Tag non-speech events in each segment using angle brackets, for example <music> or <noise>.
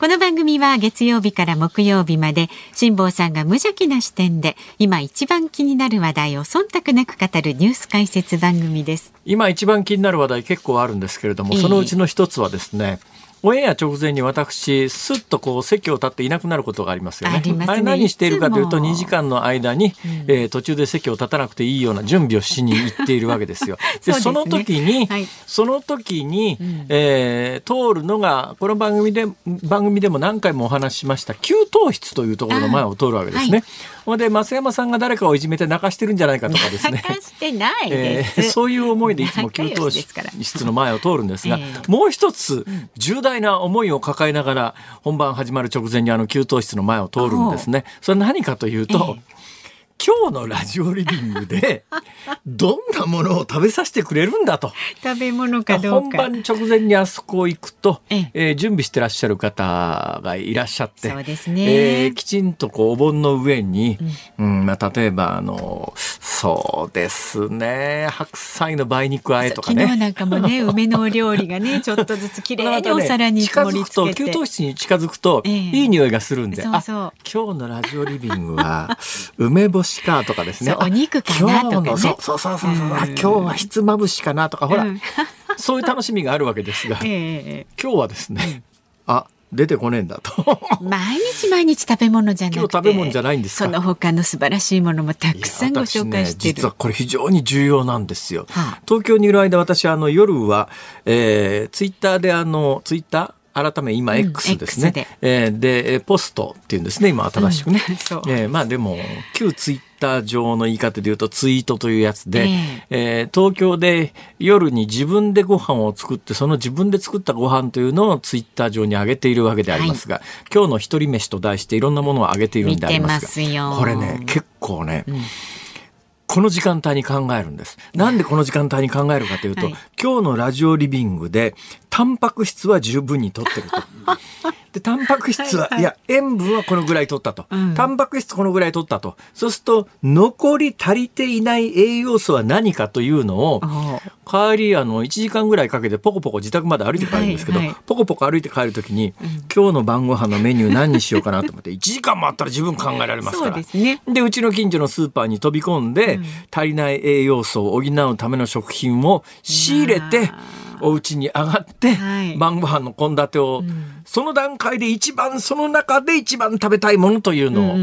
この番組は月曜日から木曜日まで辛坊さんが無邪気な視点で今一番気になる話題を忖度なく語るニュース解説番組です。今一番気になる話題結構あるんですけれども、ええそのうちの一つはですねオンエア直前に私すっとこう席を立っていなくなることがありますよね。ね。れ何しているかというといつも。2時間の間に、えー途中で席を立たなくていいような準備をしに行っているわけですよ。<laughs> でね。その時に、はい。その時に、ん。えー通るのがこの番組で番組でも何回もお話ししました給湯室というところの前を通るわけですあはね。ほんで増山さんが誰かをいじめて泣かしてるんじゃないかとかですね。泣かしてないえです。ーそういう思いでいつも給湯室の前を通るんですが、ええもう一つ重大な思いを抱えながら本番始まる直前にあの給湯室の前を通るんですね。それ何かというと、え今日のラジオリビングでどんなものを食べさせてくれるんだと。食べ物かどうか。本番直前にあそこ行くと、ええ。えー準備してらっしゃる方がいらっしゃって、そうですね。えーきちんとこうお盆の上に、うん。まあ、例えばあのそうですね白菜の梅肉和えとかね。昨日なんかもね <laughs> 梅のお料理がねちょっとずつ綺麗にお皿に近盛りづくと給付けて。湯室に近づくと、ええ。いい匂いがするんで。そうそう。あ今日のラジオリビングは梅干しかとかですね。お肉かなとかね。そうそうそうそうそう、あ今日はひつまぶしかなとかほら、うん。<laughs> そういう楽しみがあるわけですが、<laughs> ええ今日はですね、あ出てこねえんだと。<laughs> 毎日毎日食べ物じゃなくて今日食べ物じゃないんですか。その他の素晴らしいものもたくさんご紹介してる、ね実はこれ非常に重要なんですよ。はあ。東京にいる間私あの夜は、えー、ツイッターであのツイッター改め今うん X ですね、X で。えーでえーポストっていうんですね今新しくね、うんえーまあでも旧ツイッター上の言い方で言うとツイートというやつで、ええ。ー東京で夜に自分でご飯を作ってその自分で作ったご飯というのをツイッター上に上げているわけでありますが、今日の一人飯と題していろんなものを上げているんでありますがこれね結構ね、この時間帯に考えるんです。なんでこの時間帯に考えるかというと、はい今日のラジオリビングで、タンパク質は十分に取ってると。で、タンパク質は、はいはい。いや、塩分はこのぐらい取ったと。うん。タンパク質このぐらい取ったと。そうすると、残り足りていない栄養素は何かというのを、お帰り、あの、1時間ぐらいかけてポコポコ自宅まで歩いて帰るんですけど、はいはい。ポコポコ歩いて帰るときに、今日の晩ご飯のメニュー何にしようかなと思って、1時間もあったら十分考えられますから。ですね。で、うちの近所のスーパーに飛び込んで、足りない栄養素を補うための食品を仕入れて、お家に上がって、はい。晩ご飯の献立を、その段階で一番、その中で一番食べたいものというのを、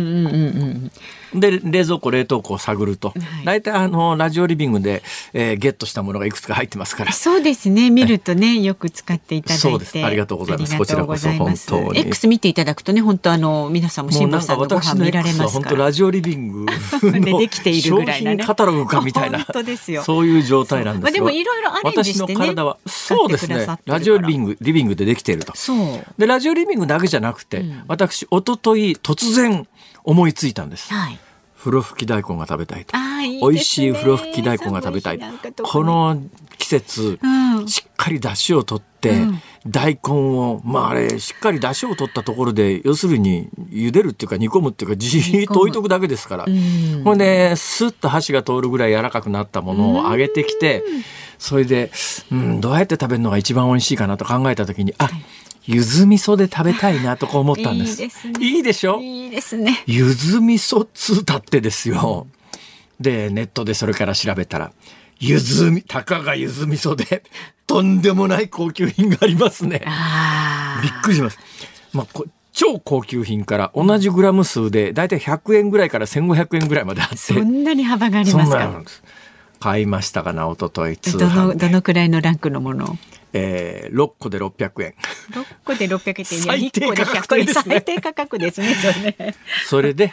で、冷蔵庫、冷凍庫を探ると、はい。大体あの、ラジオリビングで、えーゲットしたものがいくつか入ってますから。そうですね。見るとねよく使っていただいて。そうです。ありがとうございます。ありがとうございます。こちらこそ本当に。X 見ていただくとね本当あの皆さんも辛坊さんのご飯見られますから。本当ラジオリビングで <laughs> のできているぐらいなね。商品カタログかみたいな <laughs> 本当ですよ。そういう状態なんですよ。まあでもいろいろアレンジしてね。私の体はそうですね。ラジオリビングリビングでできていると。そう。でラジオリビングだけじゃなくて、私一昨日突然思いついたんです。はい。風呂吹き大根が食べたいと。いい美味しい風呂吹き大根が食べたい。この季節、うん。しっかり出汁を取って、うん。大根をまああれしっかり出汁を取ったところで要するに茹でるっていうか煮込むっていうかじーっと置いとくだけですから、ん。ほんでスッと箸が通るぐらい柔らかくなったものを揚げてきて、それで、うん、どうやって食べるのが一番美味しいかなと考えた時にあ、柚子味噌で食べたいなとか思ったんです。いいですねいいでしょ？いいですね柚子味噌っつうたってですよ。で、ネットでそれから調べたら、柚子み、たかが柚子味噌で、とんでもない高級品がありますね。あびっくりします。まあ、こ超高級品から同じグラム数で、だいたい100円ぐらいから1500円ぐらいまであって。そんなに幅がありますか？なのなんです。買いましたかな、一昨日通どの、販で。どのくらいのランクのものえー、6個で600円。<laughs> 6個で600円って最低1個で価格100円。ですね。最低価格ですねそれね。<laughs> それで、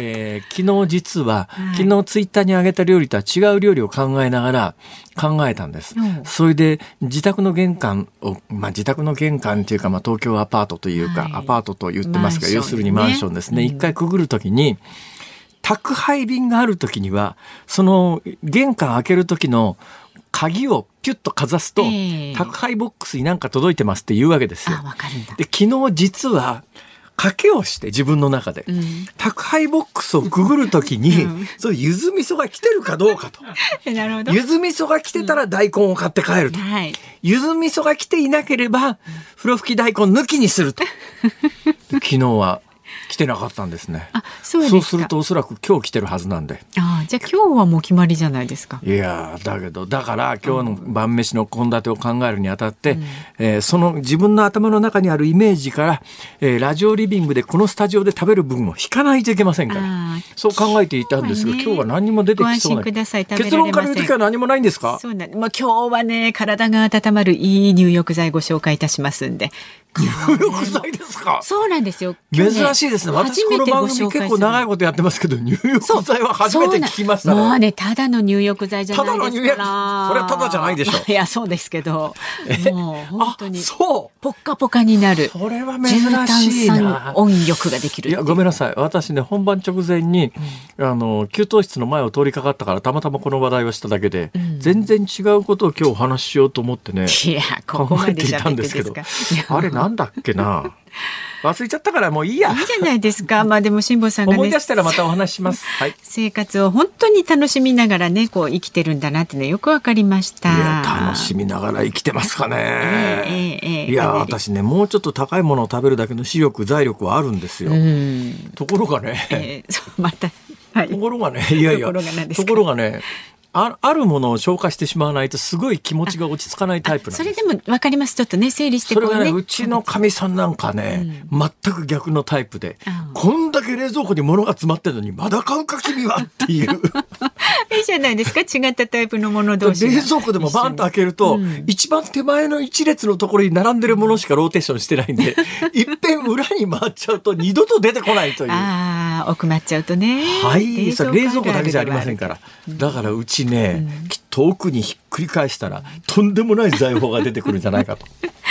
えー昨日実は、はい。昨日ツイッターに上げた料理とは違う料理を考えながら考えたんです。う。んそれで自宅の玄関を、まあ自宅の玄関っていうか、まあ東京アパートというか、はい。アパートと言ってますが、要するにマンションですね。うん。一、回くぐるときに、宅配便があるときには、その玄関開けるときの鍵をピュッとかざすと、ええ。宅配ボックスになんか届いてますって言うわけですよ。で、昨日実は、賭けをして自分の中で、うん。宅配ボックスをくぐるときに、うん。そう、ゆず味噌が来てるかどうかと。<laughs> ゆず味噌が来てたら大根を買って帰ると。はい。ゆず味噌が来ていなければ、風呂吹き大根抜きにすると。<laughs> で昨日は来てなかったんですね。あそうですか。するとおそらく今日来てるはずなんで。あじゃあ今日はもう決まりじゃないですか。いやーだけどだから今日の晩飯の献立を考えるにあたって、えーその自分の頭の中にあるイメージから、えーラジオリビングでこのスタジオで食べる分を引かないといけませんから。そう考えていたんですが今日はね今日は何にも出てきそうな結論から言う時は何もないんですか？そうなんまあ今日はね体が温まるいい入浴剤ご紹介いたしますんで。入浴剤ですか？そうなんですよ。珍しいですね私この初めてご番組結構長いことやってますけど入浴剤は初めて聞きましたね。もうねただの入浴剤じゃないですから。ただの入浴それはただじゃないでしょいやそうですけど。もう本当にあそう。ポッカポカになる。それは珍しいな。温浴ができるいやごめんなさい。私ね本番直前に、あの給湯室の前を通りかかったからたまたまこの話題をしただけで、ん。全然違うことを今日お話ししようと思ってねいやここまで考えていたんですけど。あれなんだっけな？忘れちゃったからもういいや。いいじゃないですか。<laughs> まあでも辛坊さんがね思い出したらまたお話しします。<laughs> はい。生活を本当に楽しみながらねこう生きてるんだなってねよくわかりました。いや楽しみながら生きてますかね、ええええいや私ねもうちょっと高いものを食べるだけの視力財力はあるんですよ、うん、ところがね、えーまた。はい。ところがね、いやいや、ところがね、ああるものを消化してしまわないとすごい気持ちが落ち着かないタイプなんです。それでもわかります。ちょっとね整理してそれがね、こうちのかみさんなんかね、全く逆のタイプで、うんこんだけ冷蔵庫に物が詰まってるのに、まだ買うか君はっていう。<laughs> いいじゃないですか違ったタイプのもの同士が。冷蔵庫でもバンと開けると、うん。一番手前の一列のところに並んでるものしかローテーションしてないんで、いっぺん裏に回っちゃうと二度と出てこないという。ああ奥まっちゃうとね。はい、それ冷蔵庫だけじゃありませんかから。だからうちね、きっと奥にひっくり返したら、とんでもない財宝が出てくるんじゃないかと。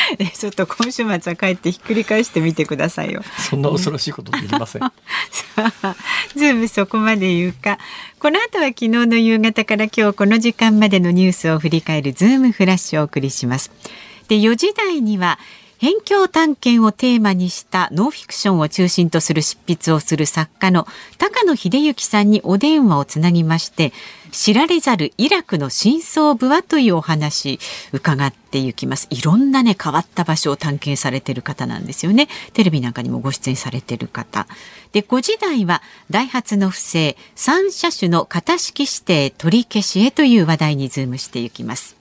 <laughs> えちょっと今週末は帰ってひっくり返してみてくださいよそんな恐ろしいことできません。<laughs> さあ、ズームそこまで言うか。この後は昨日の夕方から今日この時間までのニュースを振り返るズームフラッシュをお送りします。で、4時台には、辺境探検をテーマにしたノンフィクションを中心とする執筆をする作家の高野秀幸さんにお電話をつなぎまして知られざるイラクの真相部はというお話伺っていきます。いろんなね変わった場所を探検されてる方なんですよね。テレビなんかにもご出演されてる方。で5時台はダイハツの不正3車種の型式指定取り消しへという話題にズームしていきます。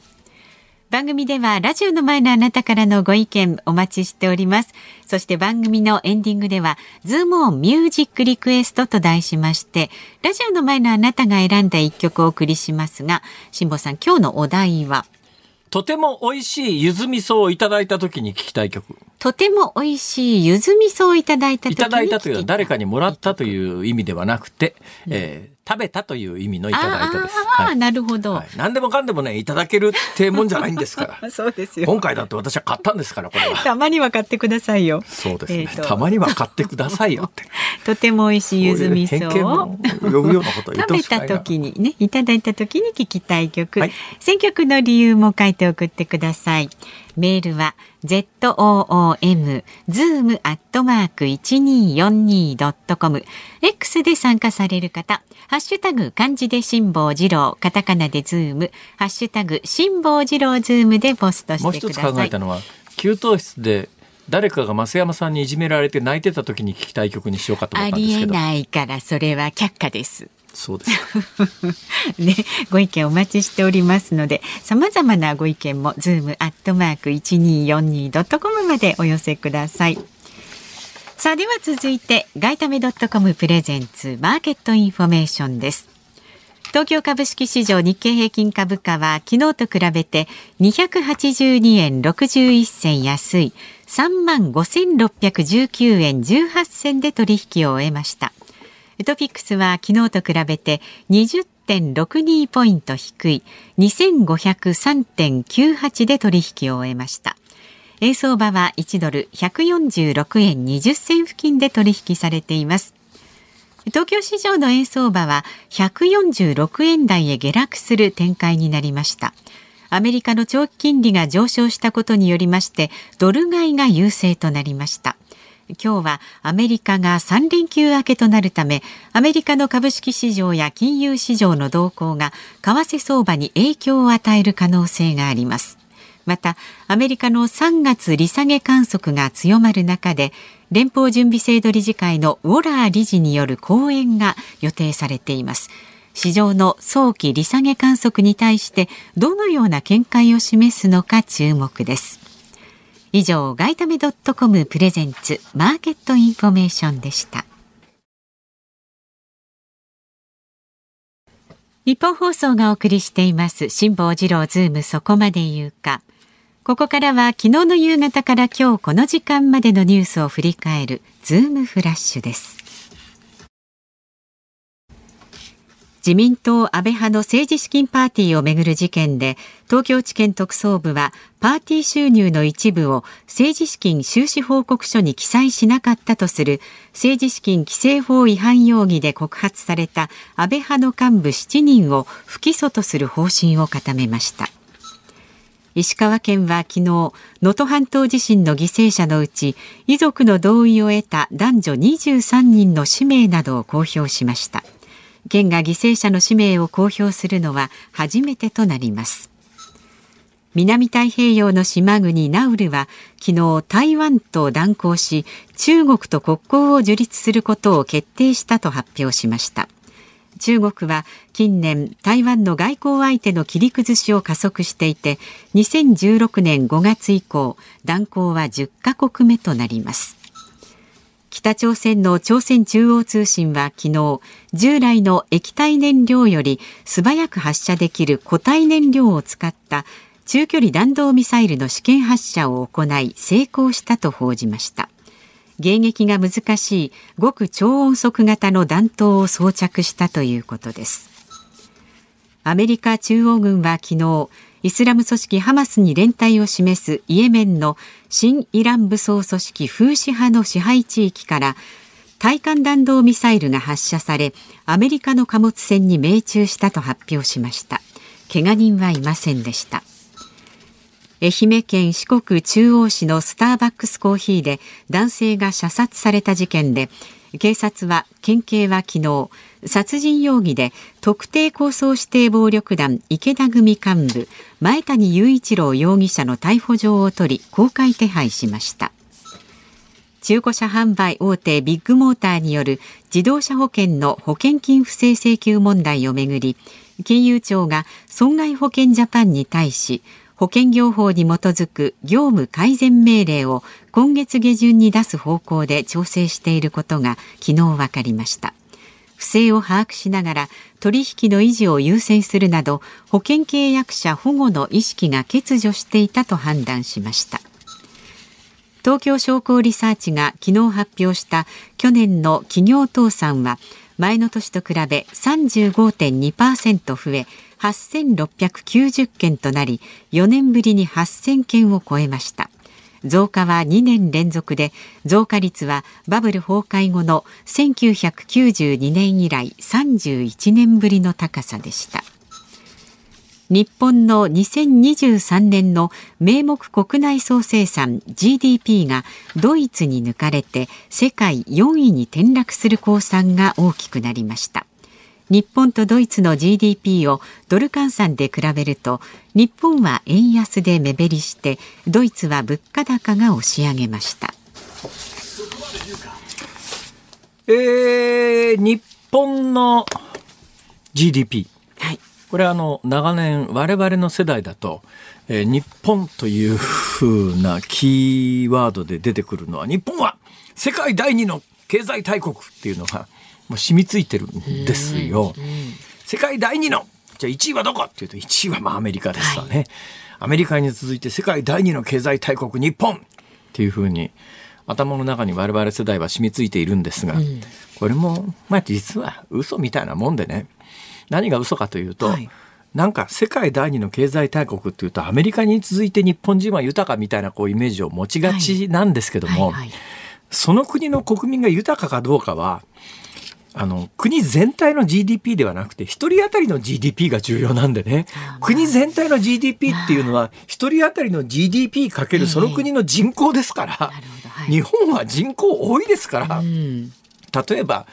番組ではラジオの前のあなたからのご意見お待ちしております。そして番組のエンディングでは、ズームオンミュージックリクエストと題しまして、ラジオの前のあなたが選んだ一曲をお送りしますが、辛坊さん、今日のお題は、とても美味しいゆず味噌をいただいた時に聞きたい曲。とても美味しい柚子味噌をいただいた時にいただいたというのは誰かにもらったという意味ではなくて、えー食べたという意味のいただいたです。ああ、はいなるほど。はい何でもかんでもね、いただけるってもんじゃないんですから。<laughs> そうですよ。今回だって私は買ったんですから、これは。たまには買ってくださいよ。そうですね。えーとたまには買ってくださいよって。<laughs> とても美味しい柚子味噌こういう呼ぶようなことを言ってしくないな時にねいただいた時に聞きたい曲、はい選曲の理由も書いて送ってくださいメールは z o o m zoom アットマーク一二四二ドットコム X で参加される方ハッシュタグ漢字で辛坊治郎カタカナでズーム。ハッシュタグ辛坊治郎ズームでポストもう一つしてください。考えたのは、給湯室で誰かが増山さんにいじめられて泣いてた時に聞きたい曲にしようかと思あったんですけど。りえないからそれは却下ですそうです。<laughs> ね、ご意見お待ちしておりますので、様々なご意見もズームアットマーク一二四二ドットコムまでお寄せください。さあでは続いてガイタメドットコムプレゼンツマーケットインフォメーションです。東京株式市場日経平均株価は昨日と比べて282円61銭安い3万5619円18銭で取引を終えましたトピックスは昨日と比べて20.62ポイント低い2503.98で取引を終えました。円相場は1ドル146円20銭付近で取引されています。東京市場の円相場は146円台へ下落する展開になりました。アメリカの長期金利が上昇したことによりましてドル買いが優勢となりました。今日はアメリカが3連休明けとなるためアメリカの株式市場や金融市場の動向が為替相場に影響を与える可能性があります。またアメリカの3月利下げ観測が強まる中で連邦準備制度理事会のウォラー理事による講演が予定されています。市場の早期利下げ観測に対してどのような見解を示すのか注目です。以上外為ドットコムプレゼンツマーケットインフォメーションでした。ニッポン放送がお送りしています辛坊治郎ズームそこまで言うか。ここからは昨日の夕方から今日この時間までのニュースを振り返るズームフラッシュです。自民党安倍派の政治資金パーティーをめぐる事件で東京地検特捜部はパーティー収入の一部を政治資金収支報告書に記載しなかったとする政治資金規正法違反容疑で告発された安倍派の幹部7人を不起訴とする方針を固めました。石川県は昨日能登半島地震の犠牲者のうち遺族の同意を得た男女23人の氏名などを公表しました。県が犠牲者の氏名を公表するのは初めてとなります。南太平洋の島国ナウルは昨日台湾と断交し中国と国交を樹立することを決定したと発表しました。中国は近年台湾の外交相手の切り崩しを加速していて2016年5月以降断交は10カ国目となります。北朝鮮の朝鮮中央通信は昨日従来の液体燃料より素早く発射できる固体燃料を使った中距離弾道ミサイルの試験発射を行い成功したと報じました。迎撃が難しい極超音速型の弾頭を装着したということです。アメリカ中央軍は昨日イスラム組織ハマスに連帯を示すイエメンの新イラン武装組織フーシ派の支配地域から対艦弾道ミサイルが発射されアメリカの貨物船に命中したと発表しました。怪我人はいませんでした。愛媛県四国中央市のスターバックスコーヒーで男性が射殺された事件で警察は県警は昨日殺人容疑で特定抗争指定暴力団池田組幹部前谷雄一郎容疑者の逮捕状を取り公開手配しました。中古車販売大手ビッグモーターによる自動車保険の保険金不正請求問題をめぐり金融庁が損害保険ジャパンに対し保険業法に基づく業務改善命令を今月下旬に出す方向で調整していることが昨日分かりました。不正を把握しながら取引の維持を優先するなど保険契約者保護の意識が欠如していたと判断しました。東京商工リサーチが昨日発表した去年の企業倒産は前の年と比べ35.2%増え8690件となり4年ぶりに8000件を超えました。増加は2年連続で増加率はバブル崩壊後の1992年以来31年ぶりの高さでした。日本の2023年の名目国内総生産 GDP がドイツに抜かれて世界4位に転落する公算が大きくなりました。日本とドイツの GDP をドル換算で比べると日本は円安で目減りしてドイツは物価高が押し上げました。えー、日本の GDP、はい、これはあの長年我々の世代だと、えー、日本というふうなキーワードで出てくるのは日本は世界第二の経済大国っていうのがもう染みついてるんですよ。世界第2のじゃあ1位はどこ？っていうと1位はまあアメリカですわね、はい、アメリカに続いて世界第2の経済大国日本っていうふうに頭の中に我々世代は染みついているんですが、うん、これもまあ実は嘘みたいなもんでね。何が嘘かというと、はい。なんか世界第二の経済大国っていうとアメリカに続いて日本人は豊かみたいなこうイメージを持ちがちなんですけども、その国の国民が豊かかどうかはあの国全体の GDP ではなくて一人当たりの GDP が重要なんでね。国全体の GDP っていうのは一人当たりの GDP かけるその国の人口ですから、はい、日本は人口多いですから、うん、例えば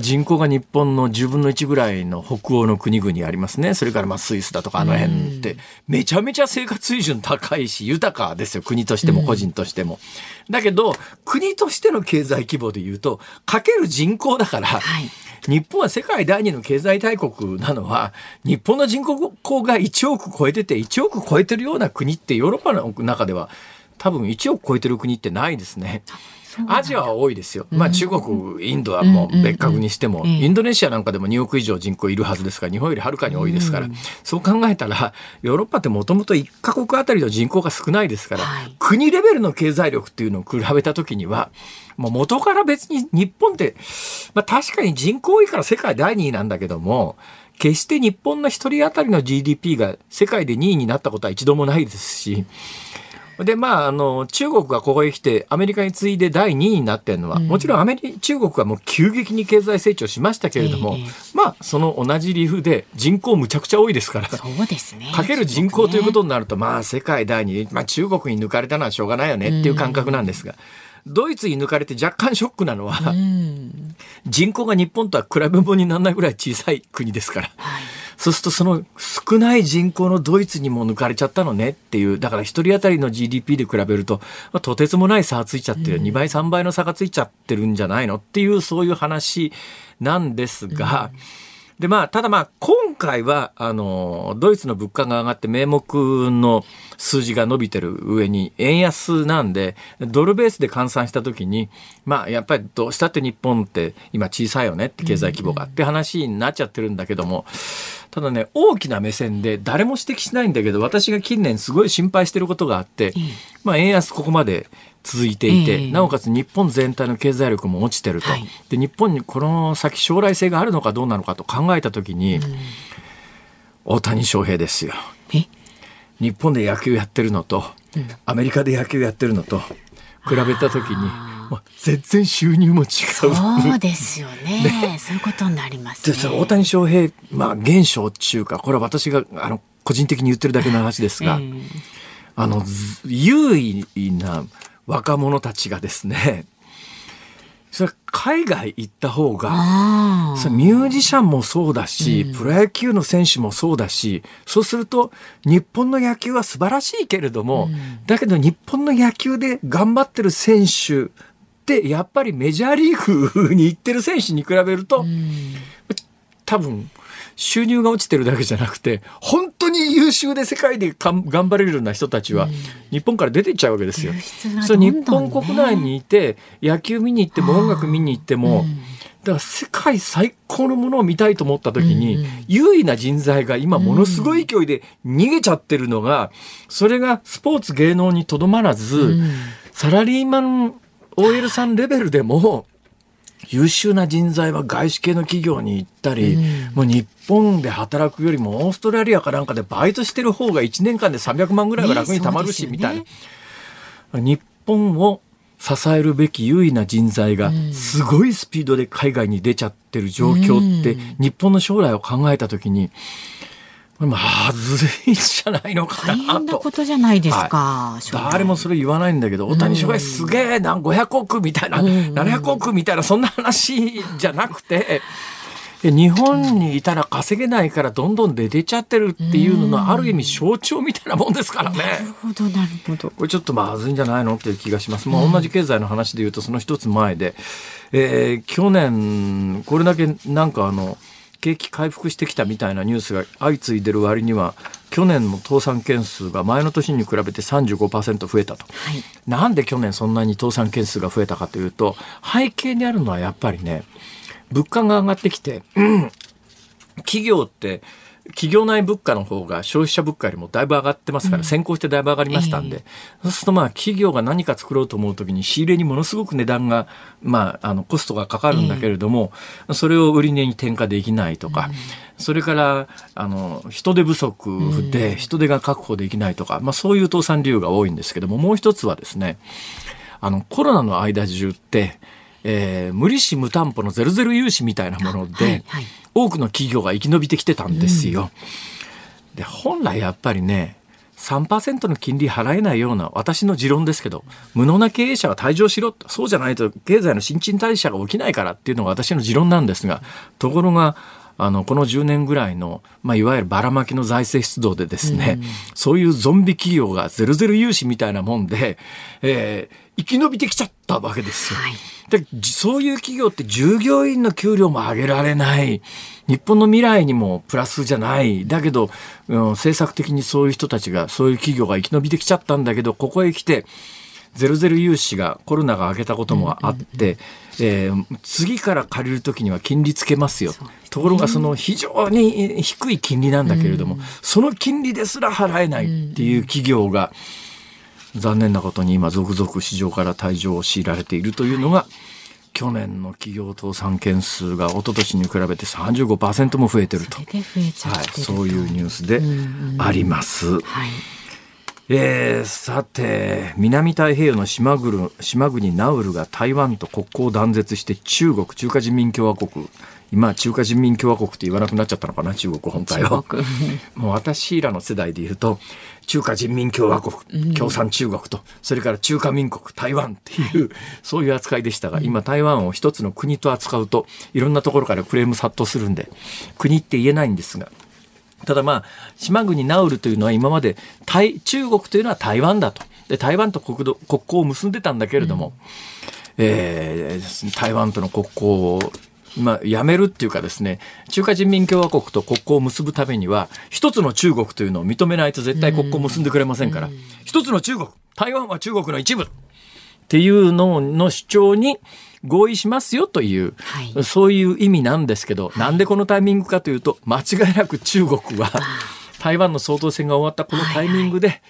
人口が日本の10分の1ぐらいの北欧の国々ありますね。それからまあスイスだとかあの辺って、めちゃめちゃ生活水準高いし、豊かですよ。国としても個人としても。だけど、国としての経済規模で言うと、かける人口だから、はい日本は世界第二の経済大国なのは、日本の人口が1億超えてて、1億超えてるような国ってヨーロッパの中では、多分1億超えてる国ってないですね。アジアは多いですよ。まあ中国、インドはもう別格にしても、インドネシアなんかでも2億以上人口いるはずですから日本よりはるかに多いですから、そう考えたらヨーロッパってもともと1カ国あたりの人口が少ないですから、国レベルの経済力っていうのを比べた時にはもう元から別に日本って、まあ、確かに人口多いから世界第2位なんだけども決して日本の1人当たりの GDP が世界で2位になったことは一度もないですし。で、まあ、あの、中国がここへ来て、アメリカに次いで第2位になってるのは、うん、もちろんアメリ中国はもう急激に経済成長しましたけれども、えー、まあ、その同じ理由で人口むちゃくちゃ多いですから、そうですね。かける人口ということになると、まあ、世界第2位、まあ、中国に抜かれたのはしょうがないよねっていう感覚なんですが、うん、ドイツに抜かれて若干ショックなのは、うん、人口が日本とは比べ物にならないぐらい小さい国ですから。はいそうするとその少ない人口のドイツにも抜かれちゃったのねっていう、だから一人当たりの GDP で比べると、まあ、とてつもない差がついちゃってる、うん、2倍3倍の差がついちゃってるんじゃないのっていうそういう話なんですが、うんでまあ、ただまあ今回はあのドイツの物価が上がって名目の数字が伸びてる上に円安なんでドルベースで換算した時にまあやっぱりどうしたって日本って今小さいよねって経済規模がって話になっちゃってるんだけどもただね大きな目線で誰も指摘しないんだけど私が近年すごい心配してることがあって、まあ、円安ここまで続いていて、えー、なおかつ日本全体の経済力も落ちてると、はい、で日本にこの先将来性があるのかどうなのかと考えた時に、うん、大谷翔平ですよ。日本で野球やってるのと、うん、アメリカで野球やってるのと比べた時に全然収入も違う。そうですよね。<laughs> ね、そういうことになります、ね、大谷翔平まあ現象っていうかこれは私があの個人的に言ってるだけの話ですが、えー、あの優位な若者たちがですね <laughs> それ海外行った方がそれミュージシャンもそうだし、うん、プロ野球の選手もそうだしそうすると日本の野球は素晴らしいけれども、うん、だけど日本の野球で頑張ってる選手ってやっぱりメジャーリーグに行ってる選手に比べると、うん、多分収入が落ちてるだけじゃなくて本当に優秀で世界で頑張れるような人たちは日本から出ていっちゃうわけですよ。そ日本国内にいて野球見に行っても音楽見に行っても、だから世界最高のものを見たいと思った時に、優位な人材が今ものすごい勢いで逃げちゃってるのが、それがスポーツ芸能にとどまらず、サラリーマン OL さんレベルでも優秀な人材は外資系の企業に行ったり、うん、もう日本で働くよりもオーストラリアかなんかでバイトしてる方が1年間で300万ぐらいは楽に貯まるし、みたいな。日本を支えるべき優位な人材がすごいスピードで海外に出ちゃってる状況って、日本の将来を考えた時に、まずいじゃないのかなと。なことじゃないですか。はい、誰もそれ言わないんだけど、大谷翔平すげえな、500億みたいな、700億みたいな、そんな話じゃなくて、日本にいたら稼げないからどんどん出てちゃってるっていうののある意味象徴みたいなもんですからね。なるほどなるほど。これちょっとまずいんじゃないのっていう気がします。もう同じ経済の話で言うとその一つ前で、えー、去年これだけなんかあの景気回復してきたみたいなニュースが相次いでる割には去年の倒産件数が前の年に比べて35%増えたと、はい、なんで去年そんなに倒産件数が増えたかというと背景にあるのはやっぱりね物価が上がってきて、うん、企業って企業内物価の方が消費者物価よりもだいぶ上がってますから、先行してだいぶ上がりましたんで、そうするとまあ企業が何か作ろうと思うときに仕入れにものすごく値段が、まあ、あのコストがかかるんだけれども、それを売り値に転嫁できないとか、それからあの人手不足で人手が確保できないとか、まあ、そういう倒産理由が多いんですけどももう一つはですねあのコロナの間中ってえー、無利子無担保のゼロゼロ融資みたいなもので、はいはい、多くの企業が生き延びてきてたんですよ。うん、で本来やっぱりね3%の金利払えないような私の持論ですけど無能な経営者は退場しろそうじゃないと経済の新陳代謝が起きないからっていうのが私の持論なんですがところがあのこの10年ぐらいの、まあ、いわゆるばらまきの財政出動でですね、うん、そういうゾンビ企業がゼロゼロ融資みたいなもんで、えー、生き延びてきちゃったわけですよ。はい。でそういう企業って従業員の給料も上げられない。日本の未来にもプラスじゃない。だけど、うん、政策的にそういう人たちがそういう企業が生き延びてきちゃったんだけどここへ来てゼロゼロ融資がコロナが上げたこともあって、えー、次から借りる時には金利つけますよ。ところがその非常に低い金利なんだけれども、その金利ですら払えないっていう企業が、残念なことに今続々市場から退場を強いられているというのが、去年の企業倒産件数が一昨年に比べて35%も増えてると。はい、そういうニュースであります。はいえー、さて南太平洋の島国島国ナウルが台湾と国交を断絶して中国中華人民共和国。今中華人民共和国って言わなくなっちゃったのかな中国本体は。<laughs> もう私らの世代で言うと中華人民共和国、共産中国と、それから中華民国、台湾っていう、そういう扱いでしたが、今台湾を一つの国と扱うと、いろんなところからクレーム殺到するんで、国って言えないんですが、ただまあ、島国ナウルというのは今まで、中国というのは台湾だと。で、台湾と国土国交を結んでたんだけれども、うん、えー、台湾との国交をまあ、やめるっていうかですね、中華人民共和国と国交を結ぶためには、一つの中国というのを認めないと絶対国交を結んでくれませんから、一つの中国、台湾は中国の一部。っていうのの主張に合意しますよという、はい、そういう意味なんですけど、はい、なんでこのタイミングかというと、間違いなく中国は、台湾の総統選が終わったこのタイミングで、はいはい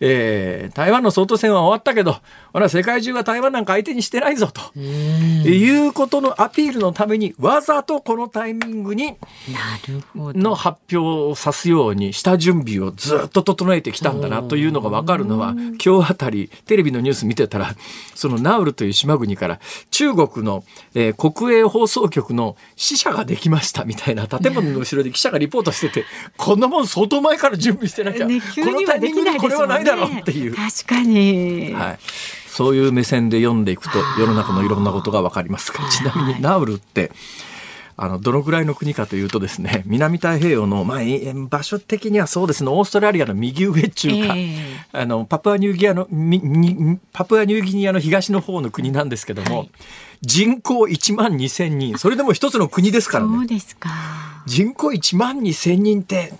えー、台湾の総統選は終わったけど、俺は世界中が台湾なんか相手にしてないぞと。いうことのアピールのためにわざとこのタイミングにの発表をさすようにした準備をずっと整えてきたんだなというのが分かるのは今日あたりテレビのニュース見てたらそのナウルという島国から中国の、えー、国営放送局の死者ができましたみたいな建物の後ろで記者がリポートしててこんなもん相当前から準備してなきゃ、ね、このタイミングでこれはないだろうっていう。確かに。はい。そういう目線で読んでいくと世の中のいろんなことがわかりますが、ちなみにナウルって、あの、どのぐらいの国かというとですね、南太平洋の、まあ、場所的にはそうですね、オーストラリアの右上中か、えー、あの、パプアニューギニアの、パプアニューギニアの東の方の国なんですけども、はい、人口1万2千人、それでも一つの国ですからね。そうですか。人口1万2千人って、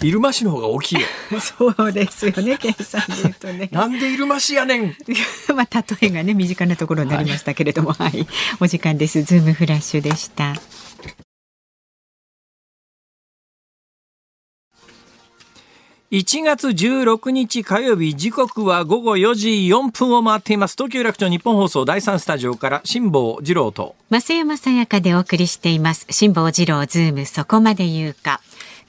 入間市の方が大きいよ。<laughs> そうですよね、計算で言うとね。<laughs> なんで入間市やねん。<laughs> まあ、例えがね、身近なところになりましたけれども、はい、はい、お時間です。ズームフラッシュでした。1月16日火曜日時刻は午後4時4分を回っています東京楽町日本放送第3スタジオから辛坊治郎と増山さやかでお送りしています辛坊治郎ズームそこまで言うか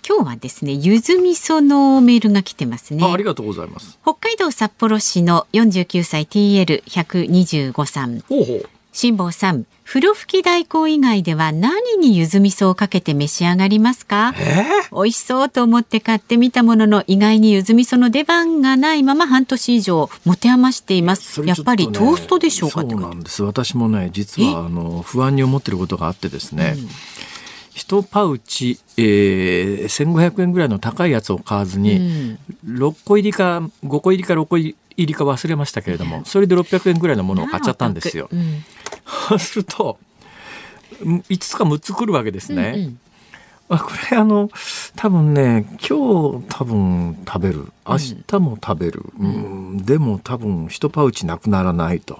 今日はですねゆず味噌のメールが来てますね。ありがとうございます。北海道札幌市の49歳 TL125 さん。ほうほう。辛坊さん風呂吹き大根以外では何にゆず味噌をかけて召し上がりますか、えー、美味しそうと思って買ってみたものの意外にゆず味噌の出番がないまま半年以上持て余しています、ね、やっぱりトーストでしょうか？そうなんです。私もね実はあの不安に思ってることがあってですね、うん1パウチ、えー、1500円ぐらいの高いやつを買わずに、うん、6個入りか5個入りか6個入りか忘れましたけれどもそれで600円ぐらいのものを買っちゃったんですよ。そうすると5つか6つ来るわけですね。うんうん。あこれあの多分ね今日多分食べる。明日も食べる、うん、うん。でも多分1パウチなくならないと。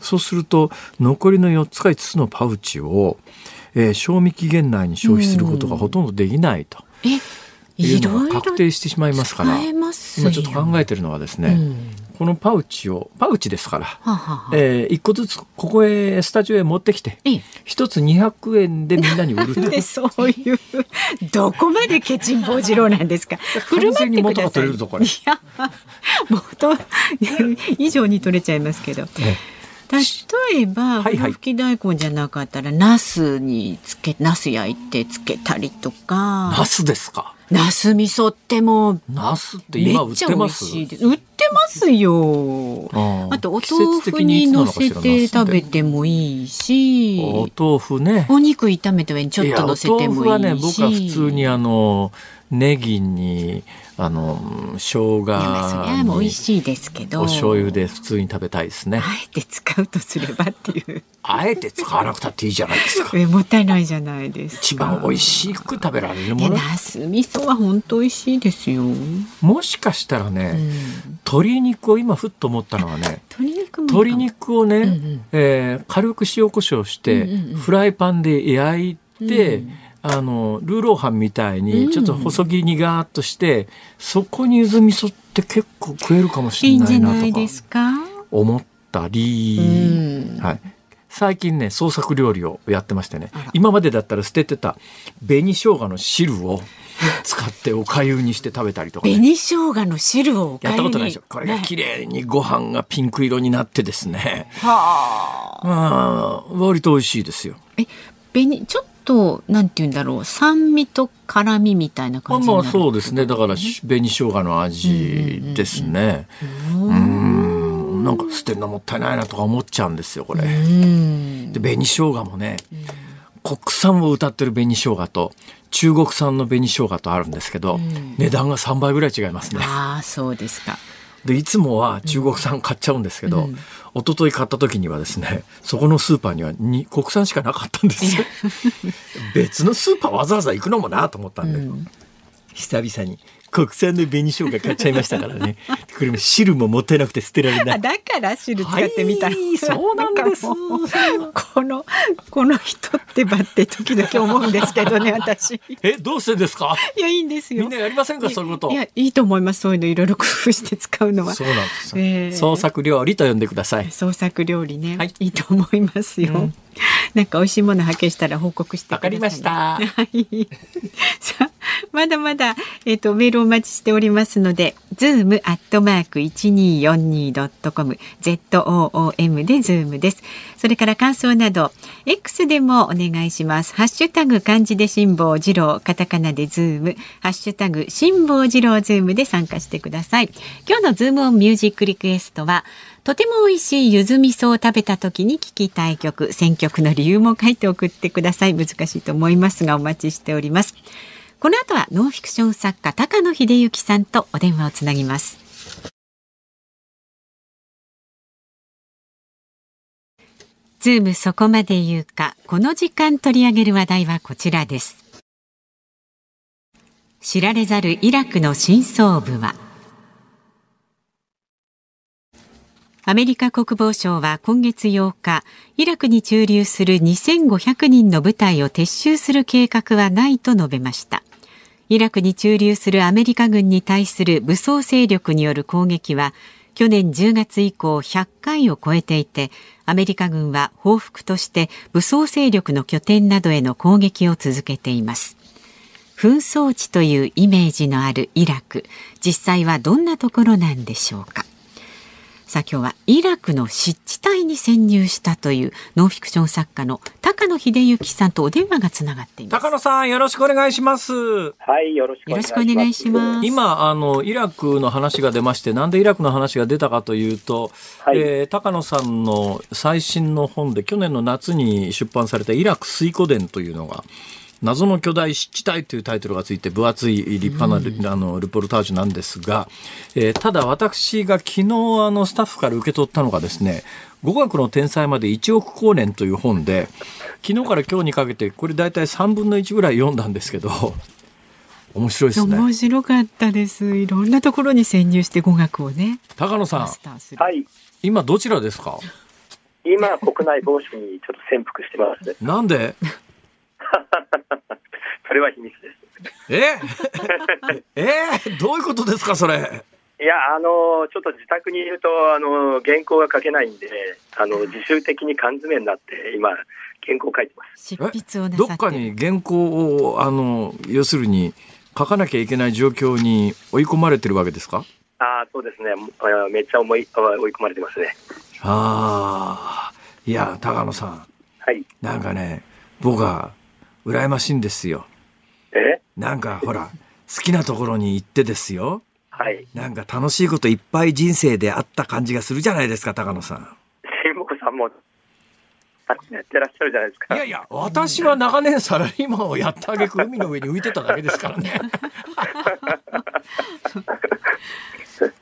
そうすると残りの4つか5つのパウチをえー賞味期限内に消費することがほとんどできないと。えいうのが確定してしまいますから。今ちょっと考えてるのはですね、うん。このパウチをパウチですから、はえー一個ずつここへスタジオへ持ってきてええ。一つ200円でみんなに売るとで <laughs> そういうどこまでケチン坊次郎なんですか。<laughs> 完全に元が取れるぞこれ。い。や <laughs> 元以上に取れちゃいますけど。え例えば、はいはい。ふき大根じゃなかったらナスにつけナス焼いてつけたりとか。ナスですか？ナス味噌ってもうナスってめ今売ってます？売ってますよ。ああとお豆腐的にのせて食べててもいいし。お豆腐ね。お肉炒めて上にちょっと乗せてもいいし。やお豆腐はね僕は普通にあのネギにあの生姜それはもう美に味しいですけど。お醤油で普通に食べたいですね。あえて使うとすればっていう。あえて使わなくたっていいじゃないですか。えもったいないじゃないですか。一番美味しく食べられるもの。ナス味噌は本当美味しいですよ、うん、もしかしたらね、鶏肉を今ふっと思ったのはね鶏肉鶏肉をね、うんうんえー軽く塩コショウして、うんうんうん。フライパンで焼いて、うんあのルーローハンみたいうん。にちょっと細切りにガーッとして、そこに柚子味噌って結構食えるかもしれないなとか思ったり、うん。はい、最近ね創作料理をやってましてね。今までだったら捨ててた紅生姜の汁を <laughs> 使っておかゆにして食べたりとかね、紅生姜の汁をおかゆに？やったことないでしょ。これが綺麗にご飯がピンク色になってですね、はあ、割と美味しいですよ。え紅ちょっとなんて言うんだろう酸味と辛みみたいなまあまあ感じになるそうですね。だからし紅生姜の味ですね。うん。なんか捨てるのもったいないなとか思っちゃうんですよこれ。うん。で紅生姜もね国産を歌ってる紅生姜と中国産の紅生姜とあるんですけど、値段が3倍ぐらい違いますね。ああそうですかでいつもは中国産買っちゃうんですけど、うん。一昨日買った時にはですねそこのスーパーにはに国産しかなかったんです。よ別のスーパーわざわざ行くのもなと思ったんで、うん。久々に国産の紅生姜買っちゃいましたからね。<laughs> これも汁ももったいなくて捨てられない。あだから汁使ってみたら、はいそうなんです。このこの人ってばって時々思うんですけどね私。いえどうしてですか？やいいんですよ。みんなやりませんか？そういうこと。いやいいと思います。そういうのいろいろ工夫して使うのは。そうなんですよ、ええ。創作料理と呼んでください。創作料理ね、はい。い、いと思いますよ、うん <laughs> なんか美味しいもの発見したら報告してくださいねわかりましたはい。さあ、まだまだ、えっ、と、メールお待ちしておりますので、ズームアットマーク一二四二ドットコム、Z O O M でズームです。それから感想など、X でもお願いします。ハッシュタグ漢字で辛坊治郎、カタカナでズーム、ハッシュタグ辛坊治郎ズームで参加してください。今日のズームオンミュージックリクエストは、とても美味しい柚子味噌を食べた時に聴きたい曲、選曲の理由も書いて送ってください。難しいと思いますがお待ちしております。この後はノンフィクション作家高野秀行さんとお電話をつなぎます。ズームそこまで言うか、この時間取り上げる話題はこちらです。知られざるイラクの真相部はアメリカ国防省は今月8日、イラクに駐留する2500人の部隊を撤収する計画はないと述べました。イラクに駐留するアメリカ軍に対する武装勢力による攻撃は、去年10月以降100回を超えていて、アメリカ軍は報復として武装勢力の拠点などへの攻撃を続けています。紛争地というイメージのあるイラク、実際はどんなところなんでしょうか。さあ今日はイラクの湿地帯に潜入したというノンフィクション作家の高野秀幸さんとお電話がつながっています。高野さんよろしくお願いしますはい、よろしくお願いします。今あのイラクの話が出ましてなんでイラクの話が出たかというと、はいえー高野さんの最新の本で去年の夏に出版された「イラク水湖伝」というのが謎の巨大湿地帯というタイトルがついて分厚い立派なル,、あのルポルタージュなんですが、えーただ私が昨日あのスタッフから受け取ったのがですね語学の天才まで1億光年という本で昨日から今日にかけてこれ大体3分の1ぐらい読んだんですけど <laughs> 面白いですね。面白かったです。いろんなところに潜入して語学をね、高野さんマスターする。はい、今どちらですか？今、国内防止にちょっと潜伏してます。なんで？<laughs> それは秘密です。え？<laughs> え？えどういうことですか、それ？いや、あの、ちょっと自宅にいると、あの、原稿が書けないんで、あの、自主的に缶詰になって、今、原稿書いてます。執筆をなどっかに原稿を、あの、要するに、書かなきゃいけない状況に追い込まれてるわけですか？ああ、そうですね。あめっちゃ思い、あ追い込まれてますね。ああ。いや、高野さん。はい。なんかね、僕は、羨ましいんですよ。え？なんか、ほら、好きなところに行ってですよ。はい。なんか楽しいこといっぱい人生であった感じがするじゃないですか、高野さん。新木さんも、あやってらっしゃるじゃないですか。いやいや、私は長年サラリーマンをやったあげく海の上に浮いてただけですからね。<laughs>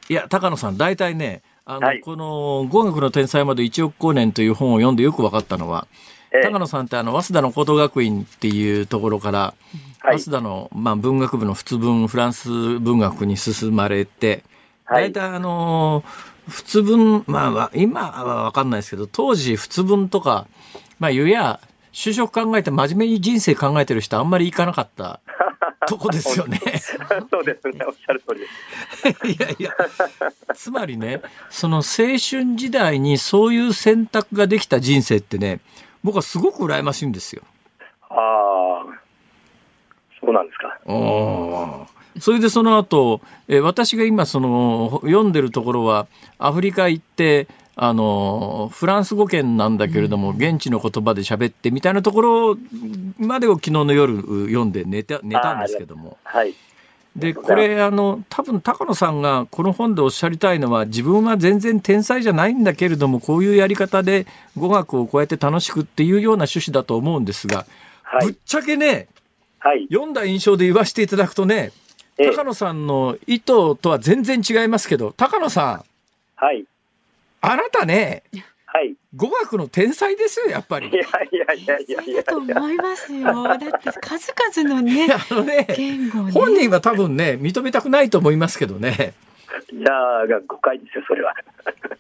いや、高野さん、大体ね、あの、はいこの語学の天才まで1億光年という本を読んでよく分かったのは、ええ高野さんってあの、早稲田の高等学院っていうところから、はい早稲田の、まあ、文学部の普通文、フランス文学に進まれて、はい大体あの普通文、まあわ、今は分かんないですけど、当時普通文とか、まあ、言うや、就職考えて真面目に人生考えてる人あんまり行かなかった <laughs> とこですよね。そうですね。おっしゃる通りです。<laughs> いやいや、つまりね、その青春時代にそういう選択ができた人生ってね、僕はすごく羨ましいんですよ。ああ、そうなんですか。それでその後、えー私が今その読んでるところはアフリカ行ってあのフランス語圏なんだけれども、現地の言葉で喋ってみたいなところまでを昨日の夜読んで寝た寝たんですけどもはい。でこれあの多分高野さんがこの本でおっしゃりたいのは自分は全然天才じゃないんだけれどもこういうやり方で語学をこうやって楽しくっていうような趣旨だと思うんですが、はい。ぶっちゃけねはい。読んだ印象で言わせていただくとねええ高野さんの意図とは全然違いますけど高野さんはい。あなたねはい。語学の天才ですよやっぱりい。やいやいやいやいやだと思いますよ。だって数々のね <laughs> あのね言語ね。本人は多分ね認めたくないと思いますけどね。いやーが誤解ですよ、それは。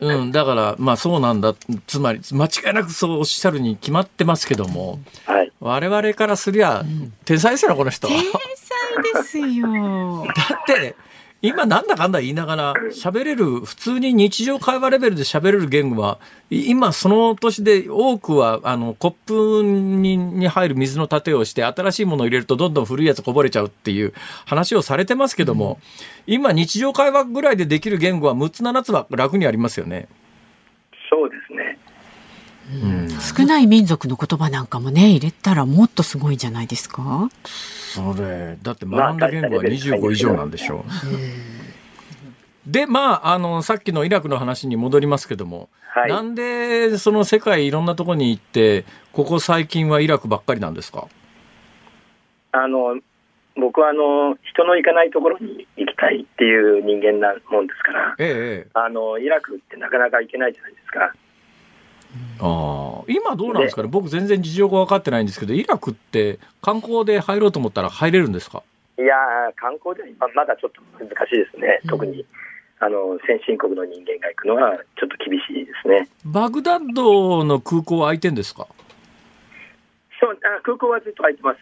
うん、だからまあそうなんだつまり間違いなくそうおっしゃるに決まってますけどもはい。我々からすりゃ天才ですよこの人。天才ですよ。<laughs> だって今なんだかんだ言いながら喋れる普通に日常会話レベルで喋れる言語は今その年で多くはあのコップにに入る水の盾をして新しいものを入れるとどんどん古いやつこぼれちゃうっていう話をされてますけども、今日常会話ぐらいでできる言語は6つ7つは楽にありますよね。そうですね。少ない民族の言葉なんかもね入れたらもっとすごいんじゃないですか。それだってまあ学んだ言語は25以上なんでしょう。でまああのさっきのイラクの話に戻りますけども、はい。なんでその世界いろんなところに行ってここ最近はイラクばっかりなんですか？あの、僕はあの、人の行かないところに行きたいっていう人間なもんですから、ええあの、イラクってなかなか行けないじゃないですか。ああ今どうなんですかね？僕全然事情が分かってないんですけどイラクって観光で入ろうと思ったら入れるんですか？いやー、観光では今まだちょっと難しいですね。特に、あの、先進国の人間が行くのはちょっと厳しいですね。バグダッドの空港は空いてんですか？そう、あ空港はずっと空いてます。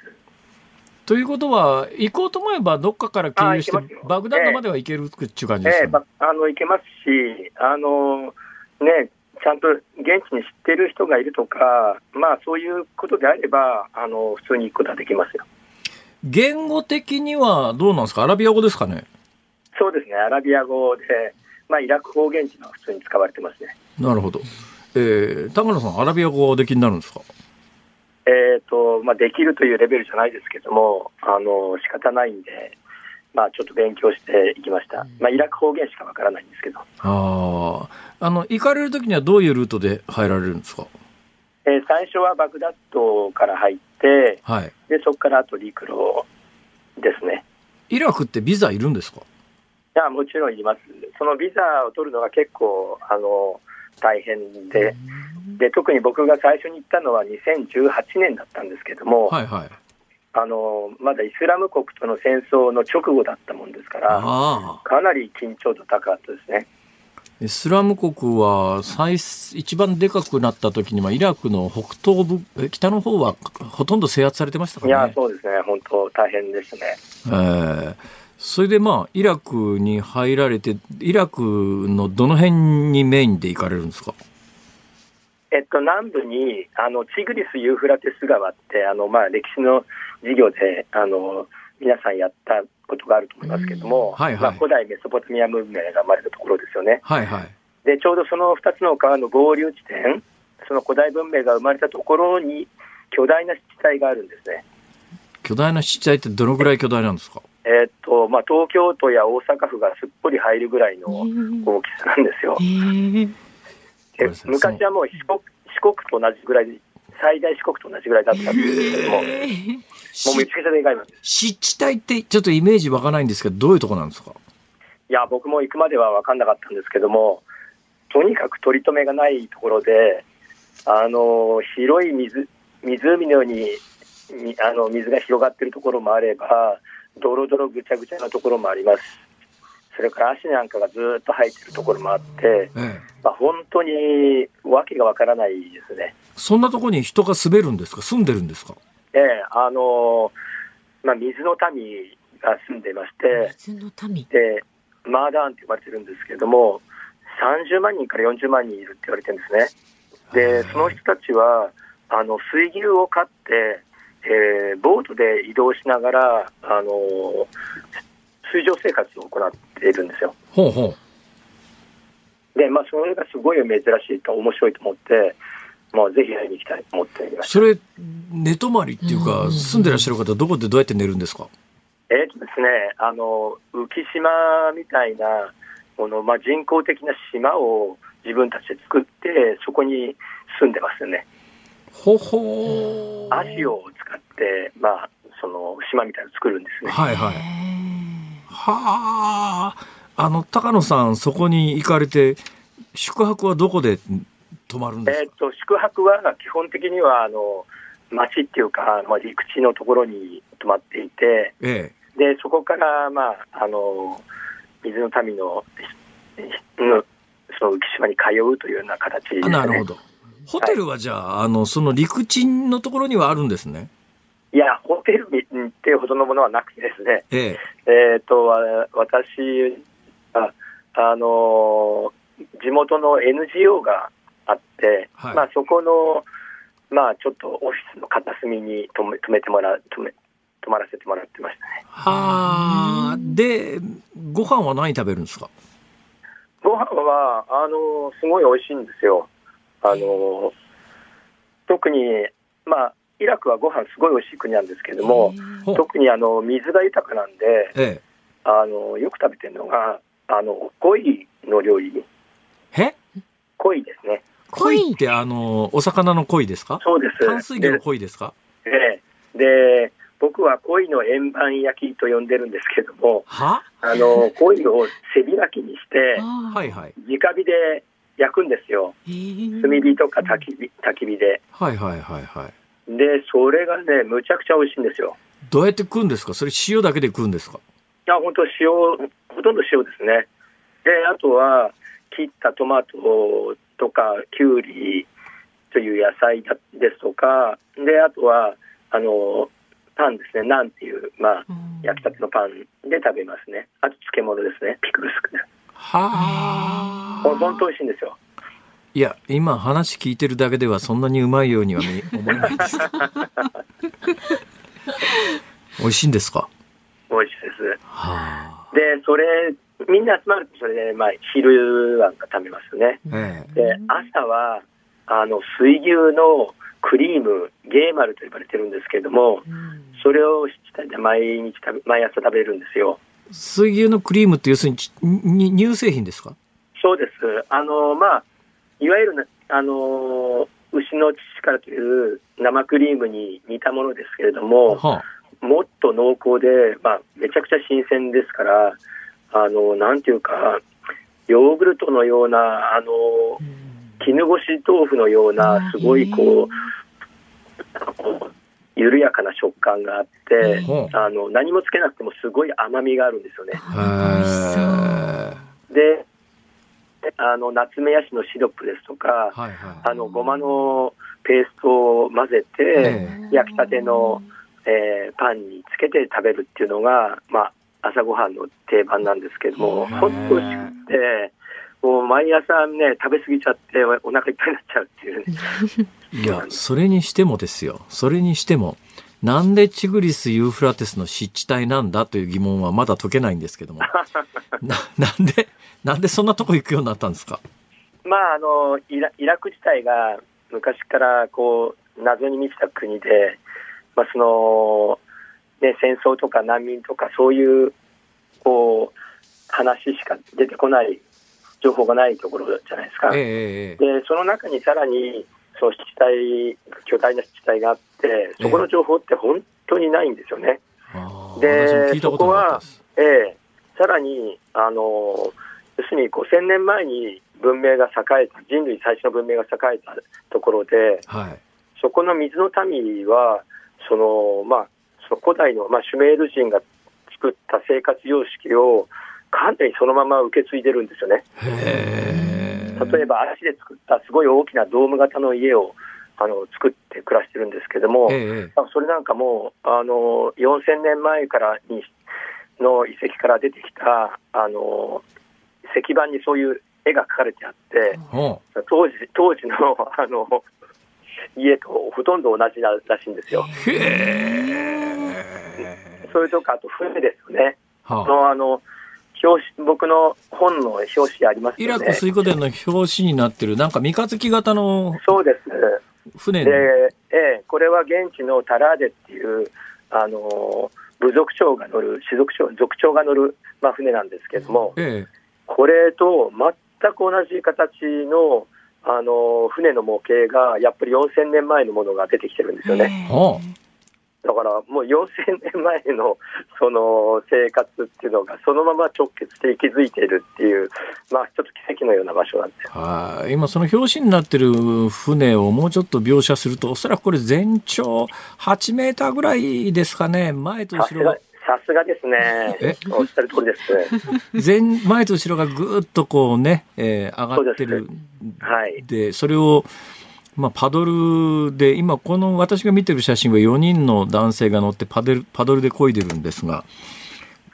ということは行こうと思えばどっかから経由してバグダッドまでは行けるっていう感じですよね、ええばあの行けますし、あのね、ちゃんと現地に知ってる人がいるとか、まあそういうことであれば、あの普通に行くことはできますよ。言語的にはどうなんですか？アラビア語ですかね？そうですね、アラビア語で、まあ、イラク方言っていうのは普通に使われてますね。なるほど。えー、高野さん、アラビア語はおできになるんですか？えっ、と、まあ、できるというレベルじゃないですけども、あの仕方ないんで、まあ、ちょっと勉強していきました。まあ、イラク方言しかわからないんですけど、ああ。あの、行かれるときにはどういうルートで入られるんですか？えー最初はバグダッドから入って、はい。でそこからあと陸路ですね。イラクってビザいるんですか？いや、もちろんいります。そのビザを取るのが結構、あの、大変で、で、特に僕が最初に行ったのは2018年だったんですけども、はいはい。あの、まだイスラム国との戦争の直後だったもんですから。かなり緊張度高かったですね。イスラム国は最一番でかくなった時にはイラクの北東部え北の方はほとんど制圧されてましたかいや。そうですね、本当大変ですね。えーそれでまあイラクに入られてイラクのどの辺にメインで行かれるんですか？えっと、南部にあのチグリス・ユーフラテス川ってあの、まあ、歴史の授業であの皆さんやったことがあると思いますけども、はいはいまあ、古代メソポタミア文明が生まれたところですよね。はいはい。でちょうどその2つの川の合流地点、その古代文明が生まれたところに巨大な湿地帯があるんですね。巨大な湿地帯ってどのぐらい巨大なんですか？えっとまあ、東京都や大阪府がすっぽり入るぐらいの大きさなんですよ。えー昔はもう四国四国と同じぐらい、最大四国と同じぐらいだったんですけども、もうめちゃくちゃでかいんです。湿地帯ってちょっとイメージ湧かないんですけどどういうとこなんですか？いや、僕も行くまでは分かんなかったんですけども、とにかく取り留めがないところで、あの広い水湖のようにみあの水が広がっているところもあれば、ドロドロぐちゃぐちゃなところもあります。それから足なんかがずっと生えてるところもあって、ええ。まあ、本当にわけがわからないですね。そんなところに人が住めるんですか？住んでるんですか？ええあのまあ、水の民が住んでいまして、水の民？でマーダーンって呼ばれてるんですけども、30万人から40万人いるって言われてるんですね。で、その人たちは、あの水牛を飼って、えーボートで移動しながら、あの水上生活を行っているんですよ。ほうほう。で、まあ、それがすごい珍しいと、面白いと思って、まあ、ぜひ会いに行きたいと思っていま。それ寝泊まりっていうか住んでらっしゃる方どこでどうやって寝るんですか？えーとですね、あの浮島みたいなこの、まあ、人工的な島を自分たちで作って、そこに住んでますよね。ほほー。アジオを使って、まあ、その島みたいなの作るんですね。はいはい。はあ。あの高野さんそこに行かれて宿泊はどこで泊まるんですか？えーと宿泊は基本的にはあの町っていうか、まあ、陸地のところに泊まっていて、えでそこから、まあ、あの水の民ののその浮島に通うというような形で。ね。なるほど。ホテルはじゃあ、あのその陸地のところにはあるんですね？いや、ホテルっていうほどのものはなくてですね、ええ。えっ、と、わ私あ、あの地元の NGO があって、はいまあそこの、まあちょっとオフィスの片隅に泊め泊めてもらう、泊め、泊まらせてもらってましたね。はあ。でご飯は何食べるんですか？ご飯は、あのすごい美味しいんですよ。あの特に、まあ、イラクはご飯すごい美味しい国なんですけれども、特にあの水が豊かなんで、えあのよく食べてるのが、あの鯉の料理、え？え。鯉ですね。鯉ってあのお魚の鯉ですか？そうです。淡水魚の鯉ですか？でで僕は鯉の円盤焼きと呼んでるんですけども、は？あの鯉を背開きにして、はいはい。直火で焼くんですよ。炭火とか焚き火焚き火で。はいはいはいはい。で、それがね、むちゃくちゃ美味しいんですよ。どうやって食うんですか？それ塩だけで食うんですか？いや、本当塩、ほとんど塩ですね。で、あとは、切ったトマトとか、きゅうりという野菜だですとか、で、あとは、あの、パンですね、ナンっていう、まあ、焼きたてのパンで食べますね。あと漬物ですね、ピクルス。はあ。ほん本当美味しいんですよ。いや、今話聞いてるだけではそんなにうまいようには見 <laughs> 思えないです。美味しいんですか？美味しいです。はあ。で、それ、みんな集まると、それで、まあ、昼は食べますね。ええ。で、朝は、あの、水牛のクリーム、ゲーマルと呼ばれてるんですけれども、それを毎日食べ、毎朝食べるんですよ。水牛のクリームって要するに乳製品ですか？そうです。あの、まあ、いわゆるな、あの、牛の乳からという生クリームに似たものですけれども、はもっと濃厚で、まあ、めちゃくちゃ新鮮ですから、あの、なんていうか、ヨーグルトのような、あの、絹ごし豆腐のような、すごいこう、緩やかな食感があってあの、何もつけなくてもすごい甘みがあるんですよね。で、あのナツメヤシのシロップですとか、はいはい。あのごまのペーストを混ぜて、え焼きたての、えーパンにつけて食べるっていうのが、まあ、朝ごはんの定番なんですけども、ほんとしくて、もう毎朝ね、食べ過ぎちゃって、お腹いっぱいになっちゃうっていうね。<laughs> いや、それにしてもですよ。それにしても、なんでチグリス・ユーフラテスの湿地帯なんだという疑問はまだ解けないんですけども。<laughs> な、なんで、なんでそんなとこ行くようになったんですか？まあ、あのイライラク自体が昔からこう謎に満ちた国で、まあそのね、戦争とか難民とかそういうこう話しか出てこない情報がないところじゃないですか。ええええでその中にさらにその湿地帯巨大な湿地帯があってそこの情報って本当にないんですよね。あーで私も聞いたことなかったです。ええさらにあの要するにこう1000年前に文明が栄えた人類最初の文明が栄えたところではい。そこの水の民はその、まあ、その古代の、まあ、シュメール人が作った生活様式をかなりそのまま受け継いでるんですよね。例えば足で作ったすごい大きなドーム型の家をあの作って暮らしてるんですけども、ええ。それなんかもあの4000年前からにの遺跡から出てきたあの石板にそういう絵が描かれてあってほ当時当時のあの家とほとんど同じならしいんですよ。う。へえ。それとかあと船ですよね。はあ、のあの表紙僕の本の表紙ありますイラ。ク水湖伝の表紙になってる、なんか三日月型のそうです。船で、ええ、これは現地のタラーデっていうあの部族長が乗る士族長族長が乗る、まあ、船なんですけども、ええ。これと全く同じ形のあの船の模型がやっぱり4000年前のものが出てきてるんですよね。はだからもう4000年前の <laughs> その生活っていうのがそのまま直結して息づいているっていう、まあ、ちょっと奇跡のような場所なんです。はい。今その表紙になってる船をもうちょっと描写すると、おそらくこれ全長8メーターぐらいですかね。前と後ろが。さすがですねえ？おっしゃる通りです。<laughs> 前前と後ろがぐーっとこうね、えー上がってるはい。でそれを、まあ、パドルで今この私が見てる写真は4人の男性が乗ってパデルパドルで漕いでるんですが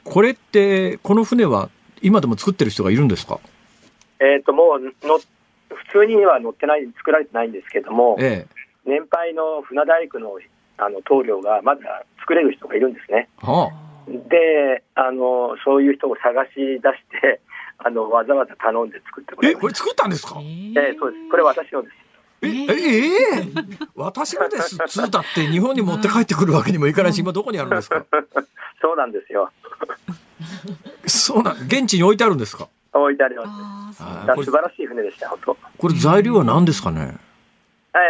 これってこの船は今でも作ってる人がいるんですか？えっ、と、もうの、普通には乗ってない、作られてないんですけども、ええ年配の船大工のあの棟梁がまだ作れる人がいるんですね。はで、あの、そういう人を探し出して、あの、わざわざ頼んで作ってもあ、えこれ作ったんですか？えた。ええそうです。これ私のです。えええ私のです。つうだって日本に持って帰ってくるわけにもいかないし今どこにあるんですか？<laughs> そうなんですよ。そうなん現地に置いてあるんですか？置いてあります。素晴らしい船でした、本当。これ材料は何ですかね？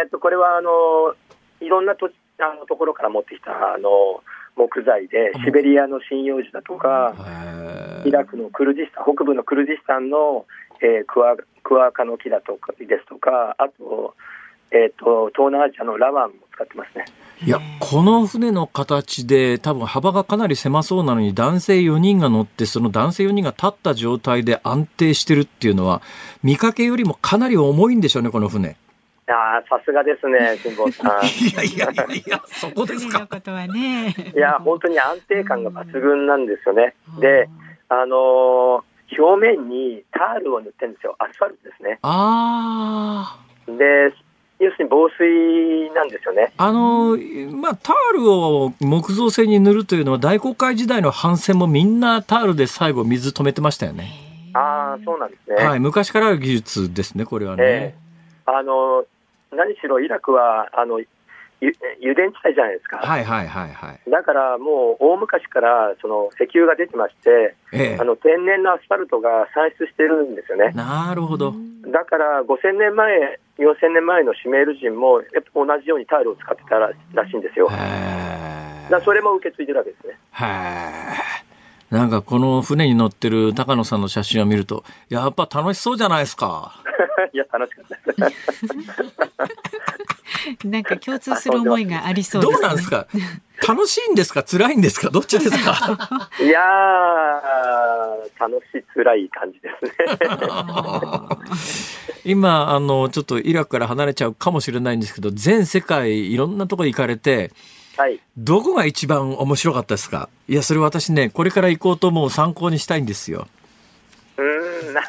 えっと、これは、あの、いろんなとあのところから持ってきた、あの、木材で、シベリアの針葉樹だとか、へイラクのクルディスタン、北部のクルディスタンの、えークワクワカの木だとかですとか、あと、えっ、と、東南アジアのラワンも使ってますね。いや、この船の形で多分幅がかなり狭そうなのに男性4人が乗ってその男性4人が立った状態で安定してるっていうのは見かけよりもかなり重いんでしょうね、この船。さすがですね、辛坊さん。<laughs> いやいやいやいや、そこですか。船のことはね。いや、本当に安定感が抜群なんですよね。で、あのー表面にタールを塗ってるんですよ。アスファルトですね。あで、要するに防水なんですよね。あ。あの、まあ、タールを木造製に塗るというのは大航海時代の帆船もみんなタールで最後水止めてましたよね。ああ、そうなんですね。はい、昔からある技術ですね、これはね。えあの何しろイラクはあのゆ油田地帯じゃないですか、はいはいはいはい。だからもう大昔からその石油が出てまして、えあの天然のアスファルトが産出してるんですよねえ。なるほど。だから5000年前、4000年前のシュメール人もやっぱ同じようにタイルを使ってたららしいんですよ。だそれも受け継いでるわけですね。へえ。なんかこの船に乗ってる高野さんの写真を見ると、やっぱ楽しそうじゃないですか。<laughs> いや、楽しかった。<laughs> なんか共通する思いがありそうです、ね。どうなんですか？楽しいんですか？辛いんですか？どっちですか？<laughs> いやー、楽し辛い感じですね。<laughs> 今、あの、ちょっとイラクから離れちゃうかもしれないんですけど、全世界いろんなとこ行かれて、はい。どこが一番面白かったですか？いや、それ私ね、これから行こうと思う参考にしたいんですよ。うーん、な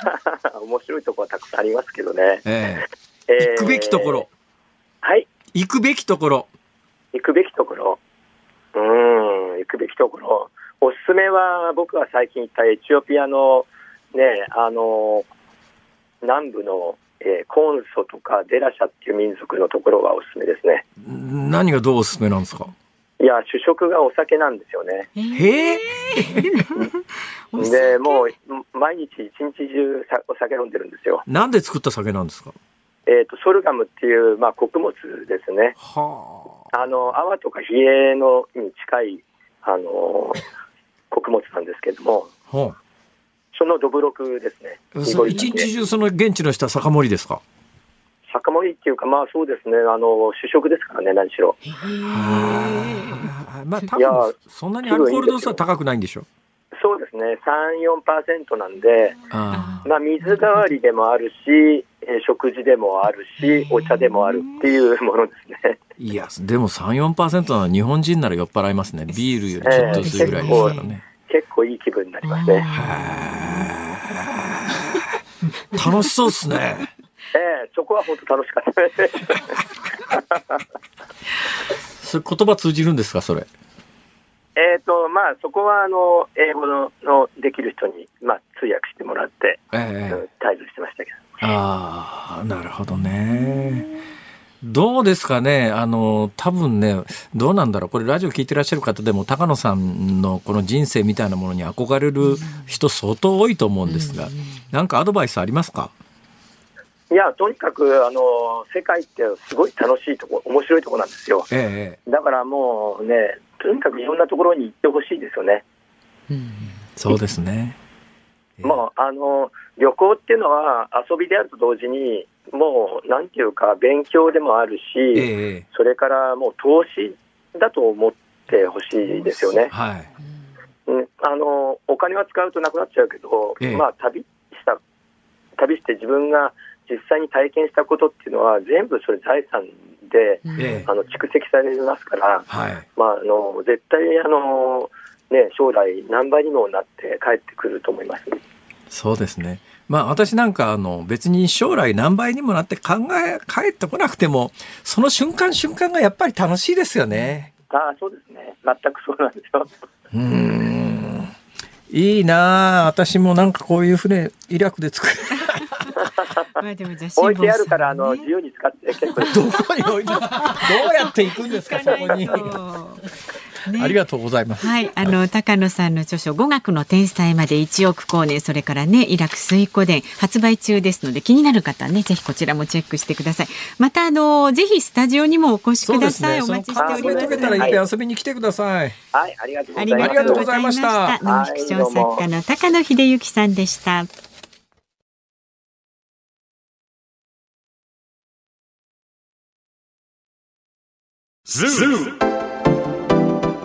面白いところはたくさんありますけどね。えええ行くべきところ。はい。行くべきところ。行くべきところ。うーん、行くべきところ。おすすめは、僕が最近行ったエチオピアの、ね、あの、南部の、えーコンソとかデラシャっていう民族のところがおすすめですね。何がどうおすすめなんですか？いや、主食がお酒なんですよね。へえ <laughs> で、もう、毎日一日中さお酒飲んでるんですよ。なんで作った酒なんですか？えっ、と、ソルガムっていう、まあ、穀物ですね。はあ。の、泡とか冷えのに近い、あの、穀物なんですけども、あ。はそのどぶろくですね。一日中その現地の人は酒盛りですか？酒盛りっていうか、まあそうですね、あの、主食ですからね、何しろ。まあ多いや分そんなにアルコール度数は高くないんでしょ？そうですね、3、4%なんで、あまあ水代わりでもあるし、えー食事でもあるし、お茶でもあるっていうものですね。いやでも34%なの日本人なら酔っ払いますねビールよりちょっと薄いぐらいですからね、結構いい気分になりますね。楽しそうっすね <laughs> ええそこは本当楽しかったです。それ言葉通じるんですかそれ？えっと、まあそこはあの、英語ののできる人に、まあ通訳してもらって、ええうん退場してましたけど。ああ、なるほどね。どうですかね？あの、多分ね、どうなんだろう？これラジオ聞いてらっしゃる方でも、高野さんのこの人生みたいなものに憧れる人相当多いと思うんですが、なんかアドバイスありますか？いや、とにかく、あの、世界ってすごい楽しいとこ、面白いとこなんですよ。ええ、だからもうね、とにかくいろんなところに行ってほしいですよね。そうですね。ええまあ、あの、旅行っていうのは遊びであると同時に、もう、なんていうか、勉強でもあるし、ええ、それからもう投資だと思ってほしいですよね。はい。うん、あの、お金は使うとなくなっちゃうけど、ええまあ、旅した、旅して自分が実際に体験したことっていうのは、全部それ財産で、ええあの蓄積されますから、はい。まあ、あの絶対あの、ね、将来、何倍にもなって帰ってくると思います。そうですね。まあ私なんかあの別に将来何倍にもなって考え、帰ってこなくても、その瞬間瞬間がやっぱり楽しいですよね。ああ、そうですね。全くそうなんですよ。うーん。いいなあ私もなんかこういう船、イラクで作る。<laughs> まあでもじゃあ <laughs> 置いてあるから、あの、自由に使って結構。どこに置いて、どうやって行くんですか、そこに。ねありがとうございます。はい、あの高野さんの著書語学の天才まで1億光年それからねイラク水湖伝発売中ですので気になる方はねぜひこちらもチェックしてください。またあのぜひスタジオにもお越しください。お待ちしております。たら遊びに来てください。はい、ありがとうごあざいます。りがとうございました。ノンフィクション作家の高野秀幸さんでした。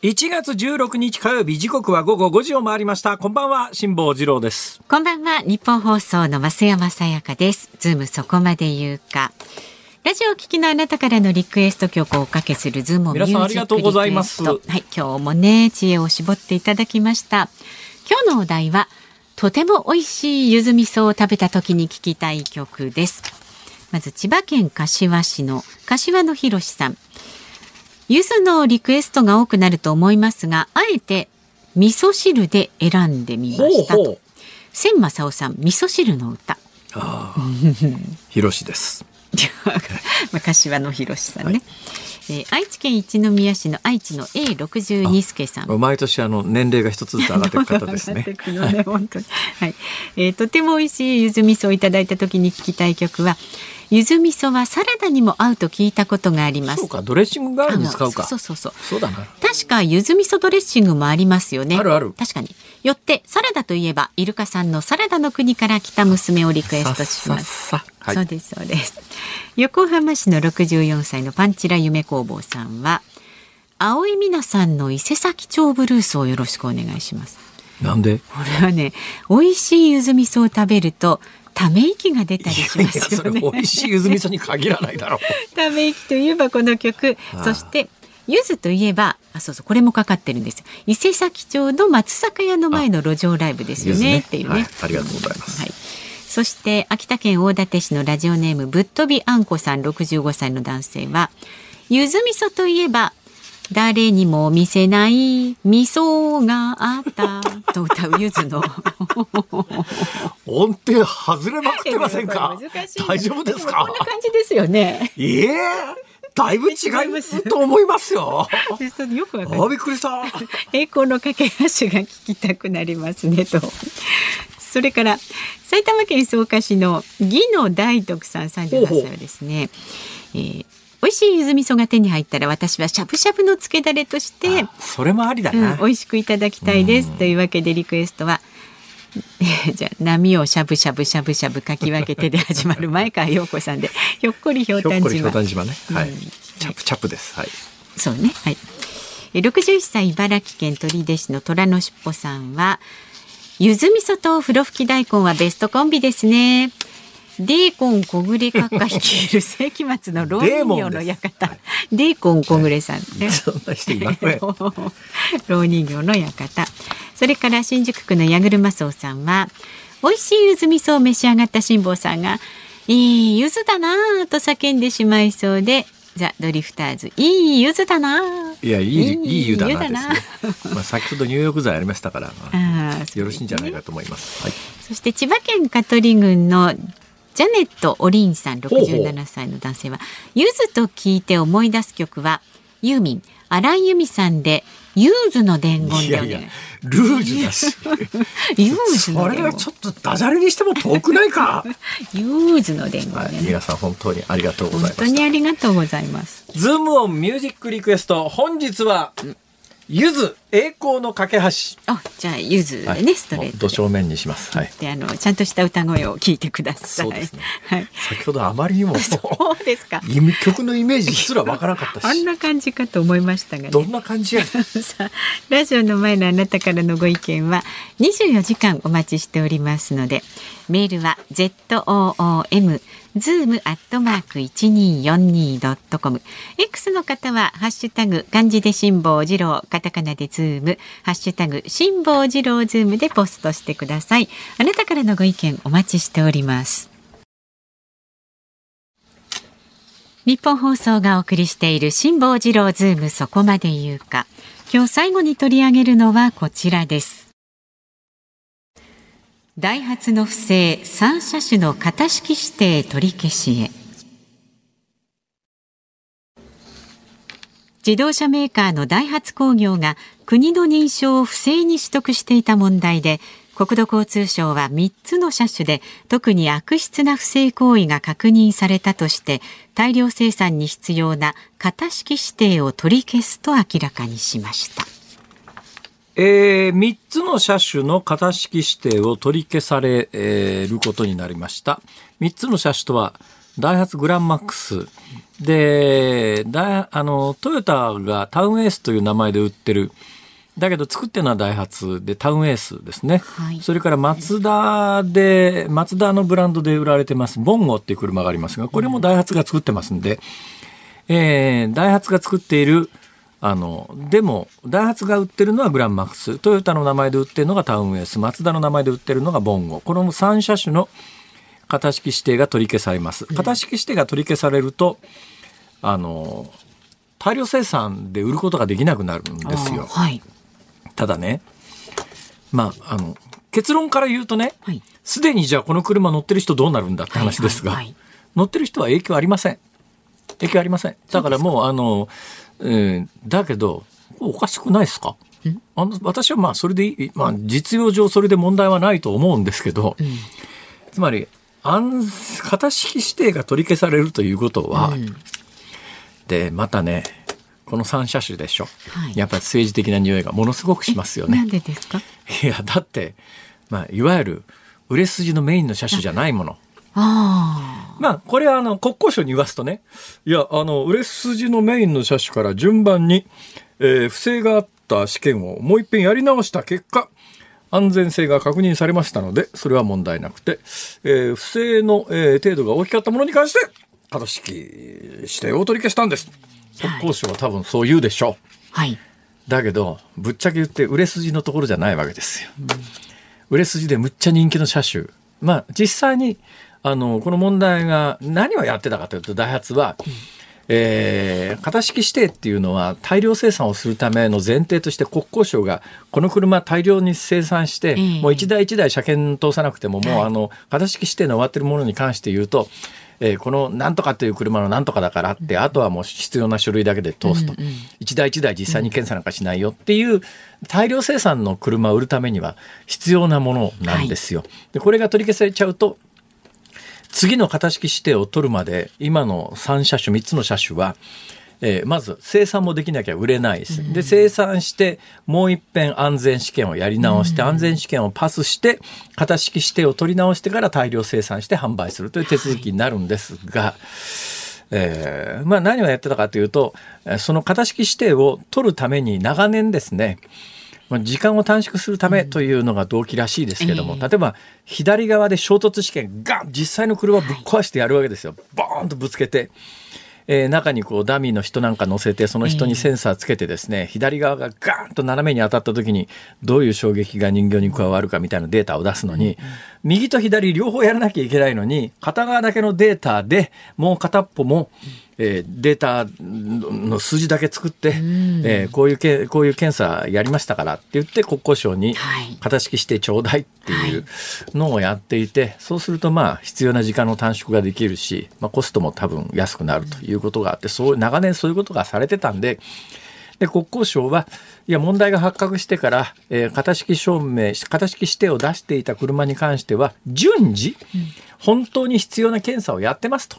1月16日火曜日時刻は午後5時を回りました。こんばんは、辛坊治郎です。こんばんはニッポン放送の増山さやかです。ズームそこまで言うか。ラジオを聞きのあなたからのリクエスト曲をおかけするズームミュージック皆さんありがとうございます。はい今日もね知恵を絞っていただきました。今日のお題はとても美味しい柚子味噌を食べた時に聴きたい曲です。まず千葉県柏市の柏野博さん柚子のリクエストが多くなると思いますがあえて味噌汁で選んでみましたとほうほう千正夫さん味噌汁の歌ああ、ひろしです。まあ柏野博さんね、えー愛知県一宮市の愛知の A62 助さん毎年あの年齢が一つずつ上がっていく方ですね <laughs> 上がって。くのね本当に。はい。えーとても美味しい柚子味噌をいただいた時に聞きたい曲は、柚子味噌はサラダにも合うと聞いたことがありますそう。か、ドレッシング代わりに使うか。そうそうそうそうだな。確か柚子味噌ドレッシングもありますよね。あるある確かに。よってサラダといえばイルカさんのサラダの国から来た娘をリクエストします。さっさはいそうですそうです。横浜市の64歳のパンチラ夢工房さんは青井美奈さんの伊勢崎町ブルースをよろしくお願いします。なんで？これはね、美味しい柚子味噌を食べるとため息が出たりしますよね。美味しい柚子味噌に限らないだろう。ため息といえばこの曲。そして柚子といえばあそうそうこれもかかってるんですよ。伊勢崎町の松坂屋の前の路上ライブですよね。っていうね、はい。ありがとうございます。はい。そして秋田県大館市のラジオネームぶっ飛びあんこさん65歳の男性は柚子味噌といえば誰にも見せない味噌があったと歌う柚子の音程外れまくってませんか？<laughs> 大丈夫ですもか？こんな感じですよねええだいぶ違いと思いますよ。よくわかりますあ、びっくりした。<laughs> 栄光の架け橋が聞きたくなりますねと。それから埼玉県草加市の義野大徳さん38歳はですね、えー美味しい柚子味噌が手に入ったら私はしゃぶしゃぶの漬けだれとして、それもありだうん、な。美味しくいただきたいですというわけでリクエストはえー <laughs> じゃあ波をしゃぶしゃぶしゃぶしゃぶかき分けてで始まる前川陽子さんで <laughs> ひょっこりひょうたん島ね。はいうん。チャップチャップです。はい。そうね。はい。え61歳茨城県取手市の虎のしっぽさんは、ゆず味噌と風呂吹き大根はベストコンビですね。デーコン小暮閣下率いる世紀末の老人形の館。デーコン小暮さんね。<laughs> そんな人いません。<laughs> 老人形の館。それから新宿区の矢車荘さんは、美味しい柚子味噌を召し上がった辛坊さんが、いい柚子だなぁと叫んでしまいそうで、ザ・ドリフターズ、いい柚子だなぁいや、いい、いい湯だなね。まあ、先ほど入浴剤ありましたから、まあよろしいんじゃないかと思います。はい。そして千葉県香取郡のジャネット・オリンさんほうほう67歳の男性はゆずと聞いて思い出す曲はユーミン荒井由実さんでユーズの伝言いやいやでお願い、ルージュだし。<laughs> ユーズその伝言れはちょっとダジャレにしても遠くないか？<laughs> ユーズの伝言はい、ね、皆さん本当にありがとうございました。本当にありがとうございますズームオンミュージックリクエスト、本日は、ゆず栄光の架け橋。あ、じゃあゆずでね、はい、ストレート。ど正面にします。はい。で、あのちゃんとした歌声を聞いてください。ね、はい。先ほどあまりにも <laughs> そうですか。曲のイメージすらわからなかったあんな感じかと思いましたが、ね、どんな感じや、<laughs> さあ。ラジオの前のあなたからのご意見は24時間お待ちしておりますので、メールは z o o m ズームアットマーク zoom.1242.com。X の方は、ハッシュタグ、漢字で辛坊治郎、カタカナでズーム、ハッシュタグ、辛坊治郎ズームでポストしてください。あなたからのご意見お待ちしております。ニッポン放送がお送りしている辛坊治郎ズームそこまで言うか。今日最後に取り上げるのはこちらです。ダイハツの不正3車種の型式指定取り消しへ自動車メーカーのダイハツ工業が国の認証を不正に取得していた問題で国土交通省は3つの車種で特に悪質な不正行為が確認されたとして大量生産に必要な型式指定を取り消すと明らかにしました。えー、3つの車種の型式指定を取り消されえーることになりました。3つの車種とは、ダイハツグランマックス。で、ダイあの、トヨタがタウンエースという名前で売ってる。だけど作ってるのはダイハツでタウンエースですね。はいそれからマツダで、マツダのブランドで売られてます、ボンゴっていう車がありますが、これもダイハツが作ってますんで、えーダイハツが作っているあのでもダイハツが売ってるのはグランマックス。トヨタの名前で売ってるのがタウンエース。マツダの名前で売ってるのがボンゴ。この3車種の型式指定が取り消されます。型式指定が取り消されるとあの大量生産で売ることができなくなるんですよ。はい。ただねまああの結論から言うとねはい。すでにじゃあこの車乗ってる人どうなるんだって話ですが、はいはいはい。乗ってる人は影響ありません。影響ありません。だからもうあの、うん、だけどおかしくないですか？あの私はまあそれでいい、まあ、実用上それで問題はないと思うんですけど、つまり安型式指定が取り消されるということは、でまたねこの3車種でしょ、はい。やっぱり政治的な匂いがものすごくしますよね。なんでですか？いやだって、まあ、いわゆる売れ筋のメインの車種じゃないもの。あまあ、これはあの国交省に言わすとね、いや、あの、売れ筋のメインの車種から順番に、えー不正があった試験をもう一遍やり直した結果、安全性が確認されましたので、それは問題なくて、えー不正の、えー程度が大きかったものに関して、型式指定を取り消したんです。国交省は多分そう言うでしょう。あ。はい。だけどぶっちゃけ言って売れ筋のところじゃないわけですよ。売れ筋でむっちゃ人気の車種まあ実際にあのこの問題が何をやってたかというとダイハツは、えー型式指定っていうのは大量生産をするための前提として国交省がこの車大量に生産して、ええ。もう一台一台車検通さなくてももう、はいあの型式指定の終わってるものに関して言うと、えーこのなんとかという車のなんとかだからって、あとはもう必要な書類だけで通すと、一台一台実際に検査なんかしないよっていう大量生産の車を売るためには必要なものなんですよ。でこれが取り消されちゃうと次の型式指定を取るまで今の3車種3つの車種は、えーまず生産もできなきゃ売れないです。で生産してもう一遍安全試験をやり直して、安全試験をパスして型式指定を取り直してから大量生産して販売するという手続きになるんですが、えーまあ、何をやってたかというとえーその型式指定を取るために長年ですねまあ時間を短縮するためというのが動機らしいですけども、ええ例えば左側で衝突試験ガン実際の車をぶっ壊してやるわけですよ。ボーンとぶつけて。えー中にこうダミーの人なんか乗せてその人にセンサーつけてですね、左側がガーンと斜めに当たった時にどういう衝撃が人形に加わるかみたいなデータを出すのに、右と左両方やらなきゃいけないのに片側だけのデータでもう片っぽも、えーデータの数字だけ作って、えーこういうけこういう検査やりましたからって言って国交省にはい。型式してちょうだいっていうのをやっていて、そうするとまあ必要な時間の短縮ができるし、まあ、コストも多分安くなるということがあってそう長年そういうことがされてたんでで国交省はいや問題が発覚してから、えー型式証明型式指定を出していた車に関しては順次本当に必要な検査をやってますと。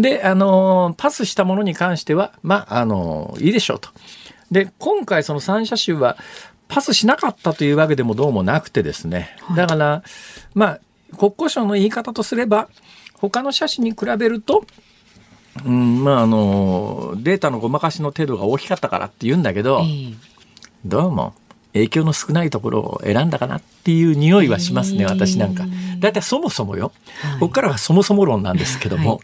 で、あのーパスしたものに関しては、まあ、あのーいいでしょうと。で、今回その3車種はパスしなかったというわけでもどうもなくてですね。だから、まあ、国交省の言い方とすれば、他の車種に比べると、うん、まあ、あのーデータのごまかしの程度が大きかったからって言うんだけど、ええ。どうも影響の少ないところを選んだかなっていう匂いはしますね、へー私なんか。だいたいそもそもよ、はい。ここからはそもそも論なんですけども、はい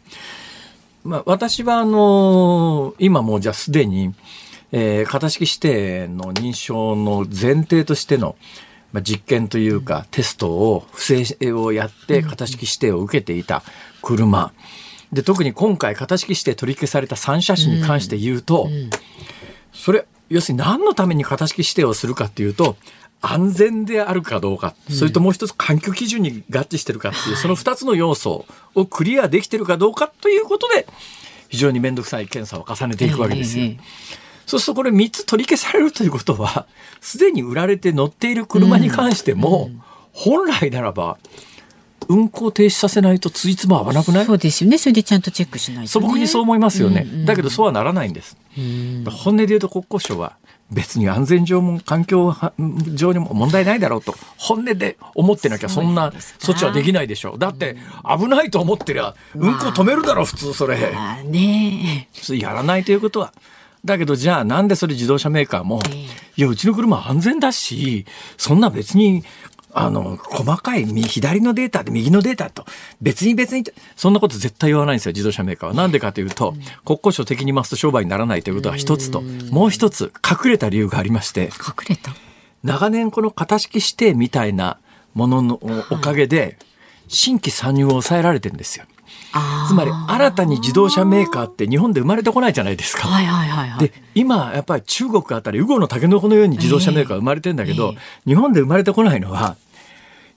まあ、私はあの今もうじゃあすでに、えー型式指定の認証の前提としての、まあ、実験というか、テストを不正をやって型式指定を受けていた車、で特に今回型式指定取り消された3車種に関して言うと、それ要するに何のために型式指定をするかっていうと安全であるかどうか、それともう一つ環境基準に合致してるかっていう、その2つの要素をクリアできてるかどうかということで非常に面倒くさい検査を重ねていくわけですよ。そうするとこれ3つ取り消されるということは <laughs> すでに売られて乗っている車に関しても、本来ならば運行停止させないとついつま合わなくない？そうですよね。それでちゃんとチェックしないと、ね。素朴にそう思いますよね、だけどそうはならないんです、本音で言うと国交省は別に安全上も環境上にも問題ないだろうと本音で思ってなきゃそんな措置はできないでしょう。だって危ないと思ってりゃ運行止めるだろう普通それ。ああね。やらないということは。だけどじゃあなんでそれ自動車メーカーもええ。いやうちの車安全だしそんな別にあの、細かい左のデータで右のデータと別に別にそんなこと絶対言わないんですよ、自動車メーカーは。なんでかというと、国交省的にますと商売にならないということが一つと、もう一つ隠れた理由がありまして、隠れた。長年この型式指定みたいなもののおかげで、新規参入を抑えられてるんですよ。つまり新たに自動車メーカーって日本で生まれてこないじゃないですか。はいはいはいはい、で今やっぱり中国あたりウゴのタケノコのように自動車メーカー生まれてんだけど、えー、日本で生まれてこないのは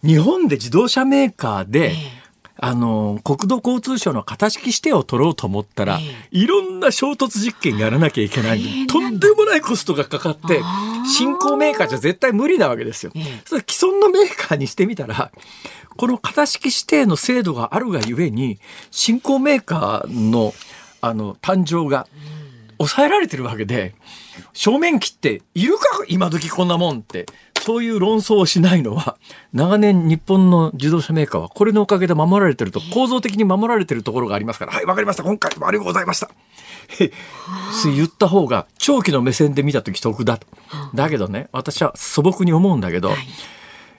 日本で自動車メーカーで、えーあの、国土交通省の型式指定を取ろうと思ったら、えいろんな衝突実験やらなきゃいけない。とんでもないコストがかかって、新興メーカーじゃ絶対無理なわけですよ。えそれ既存のメーカーにしてみたら、この型式指定の制度があるがゆえに、新興メーカーの、あの、誕生が抑えられてるわけで、正面切っているか今時こんなもんって。そういう論争をしないのは、長年日本の自動車メーカーはこれのおかげで守られてると、構造的に守られてるところがありますから、はい、わかりました。今回もありがとうございました。言った方が長期の目線で見た時得だと。だけどね、私は素朴に思うんだけど、はい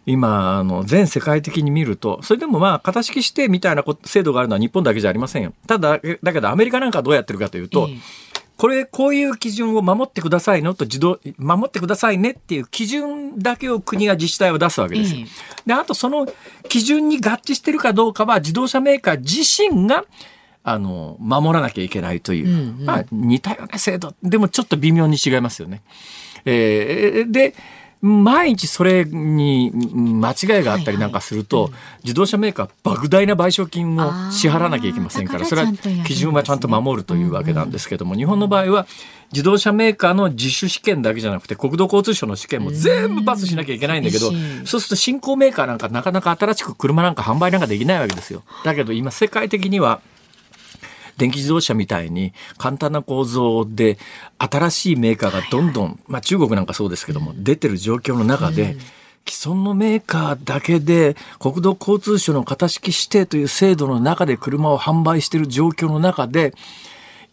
今あの全世界的に見るとそれでもまあ型式してみたいな制度があるのは日本だけじゃありませんよただだけどアメリカなんかはどうやってるかというと、えこれこういう基準を守ってくださいのと自動守ってくださいねっていう基準だけを国や自治体は出すわけですよ。であとその基準に合致してるかどうかは自動車メーカー自身があの守らなきゃいけないという、うんうん、まあ、似たような制度でもちょっと微妙に違いますよね。えー、で毎日それに間違いがあったりなんかすると、自動車メーカー莫大な賠償金を支払わなきゃいけませんからそれは基準はちゃんと守るというわけなんですけども、日本の場合は自動車メーカーの自主試験だけじゃなくて国土交通省の試験も全部パスしなきゃいけないんだけどそうすると新興メーカーなんかなかなか新しく車なんか販売なんかできないわけですよ。だけど今世界的には電気自動車みたいに簡単な構造で新しいメーカーがどんどん、まあ中国なんかそうですけども、出てる状況の中で、既存のメーカーだけで国土交通省の型式指定という制度の中で車を販売している状況の中で、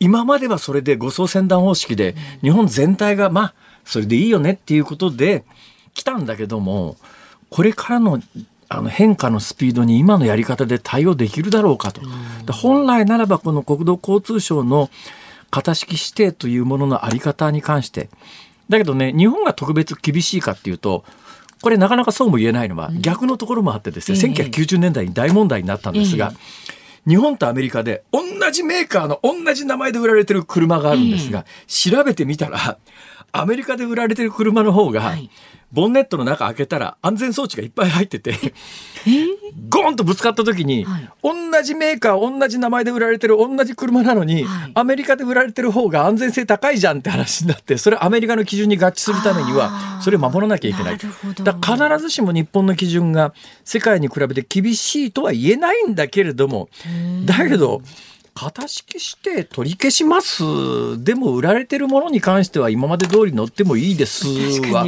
今まではそれで護送船団方式で日本全体がまあそれでいいよねっていうことで来たんだけどもこれからのあの変化のスピードに今のやり方で対応できるだろうかと。本来ならばこの国土交通省の型式指定というもののあり方に関して、だけどね、日本が特別厳しいかっていうと、これなかなかそうも言えないのは逆のところもあってですね、うん、1990年代に大問題になったんですが、日本とアメリカで同じメーカーの同じ名前で売られてる車があるんですが、調べてみたら、アメリカで売られてる車の方が、ボンネットの中開けたら安全装置がいっぱい入ってて、<laughs> ゴーンとぶつかった時に、はい、同じメーカー同じ名前で売られてる同じ車なのに、はい、アメリカで売られてる方が安全性高いじゃんって話になってそれアメリカの基準に合致するためにはそれを守らなきゃいけない。だ必ずしも日本の基準が世界に比べて厳しいとは言えないんだけれどもだけど型式して取り消します。でも売られてるものに関しては今まで通り乗ってもいいですは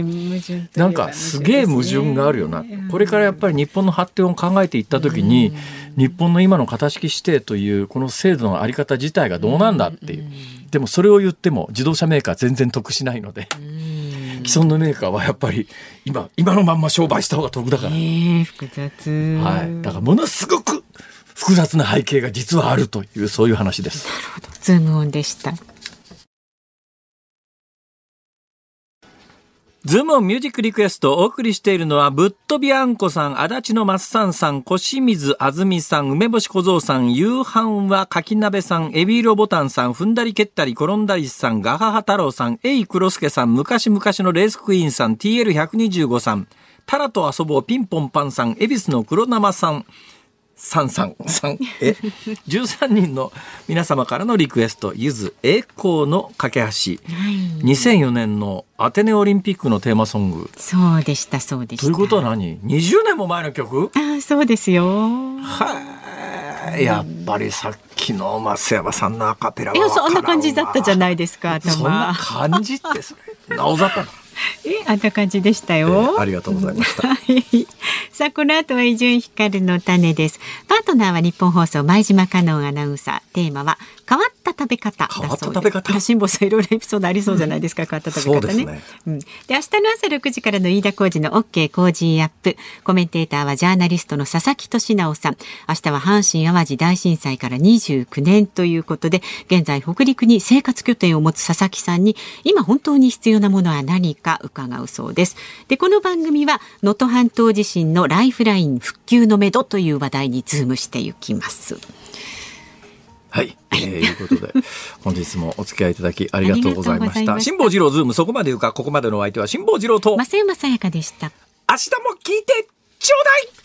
なんかすげえ矛盾があるよな、これからやっぱり日本の発展を考えていった時に、日本の今の型式指定というこの制度のあり方自体がどうなんだっていう、でもそれを言っても自動車メーカー全然得しないので。既存のメーカーはやっぱり今今のまんま商売した方が得だから、えー、複雑。はい。だからものすごく複雑な背景が実はあるというそういう話です。なるほど。ズームオンでした。ズームオンミュージックリクエストをお送りしているのは、ぶっ飛びあんこさん、足立のマッサンさん、小清水あずみさん、梅干し小僧さん、夕飯は柿鍋さん、エビ色ボタンさん、踏んだり蹴ったり転んだりさん、ガハハ太郎さん、エイクロスケさん、昔々のレースクイーンさん、TL125 さん、タラと遊ぼうピンポンパンさん、恵比寿の黒生さん、三三三え？十三人の皆様からのリクエストゆず栄光の架け橋、はい、2004年のアテネオリンピックのテーマソング。そうでしたそうでした。ということは何？20年も前の曲？あそうですよ。はい。やっぱりさっきの増山さんのアカペラはいやそんな感じだったじゃないですかそんな感じってそれ。なおざったえ、あんな感じでしたよ、えー、ありがとうございました。<laughs> さあ、この後は伊集院光の種です。パートナーは日本放送前島香音アナウンサー。テーマは変わった食べ方だそう変わった食べ方？辛坊さんいろいろエピソードありそうじゃないですか、変わった食べ方ね。そうですね。うん、で明日の朝6時からの飯田浩二の OK 工事アップ。コメンテーターはジャーナリストの佐々木俊直さん。明日は阪神・淡路大震災から29年ということで現在北陸に生活拠点を持つ佐々木さんに今本当に必要なものは何か？伺うそうです。でこの番組は能登半島地震のライフライン復旧のめどという話題にズームしていきます。はい、えー、い。うことで <laughs> 本日もお付き合いいただきありがとうございました。辛坊治郎ズームそこまで言うかここまでのお相手は辛坊治郎と増山さやかでした。日も聞いてちょうだい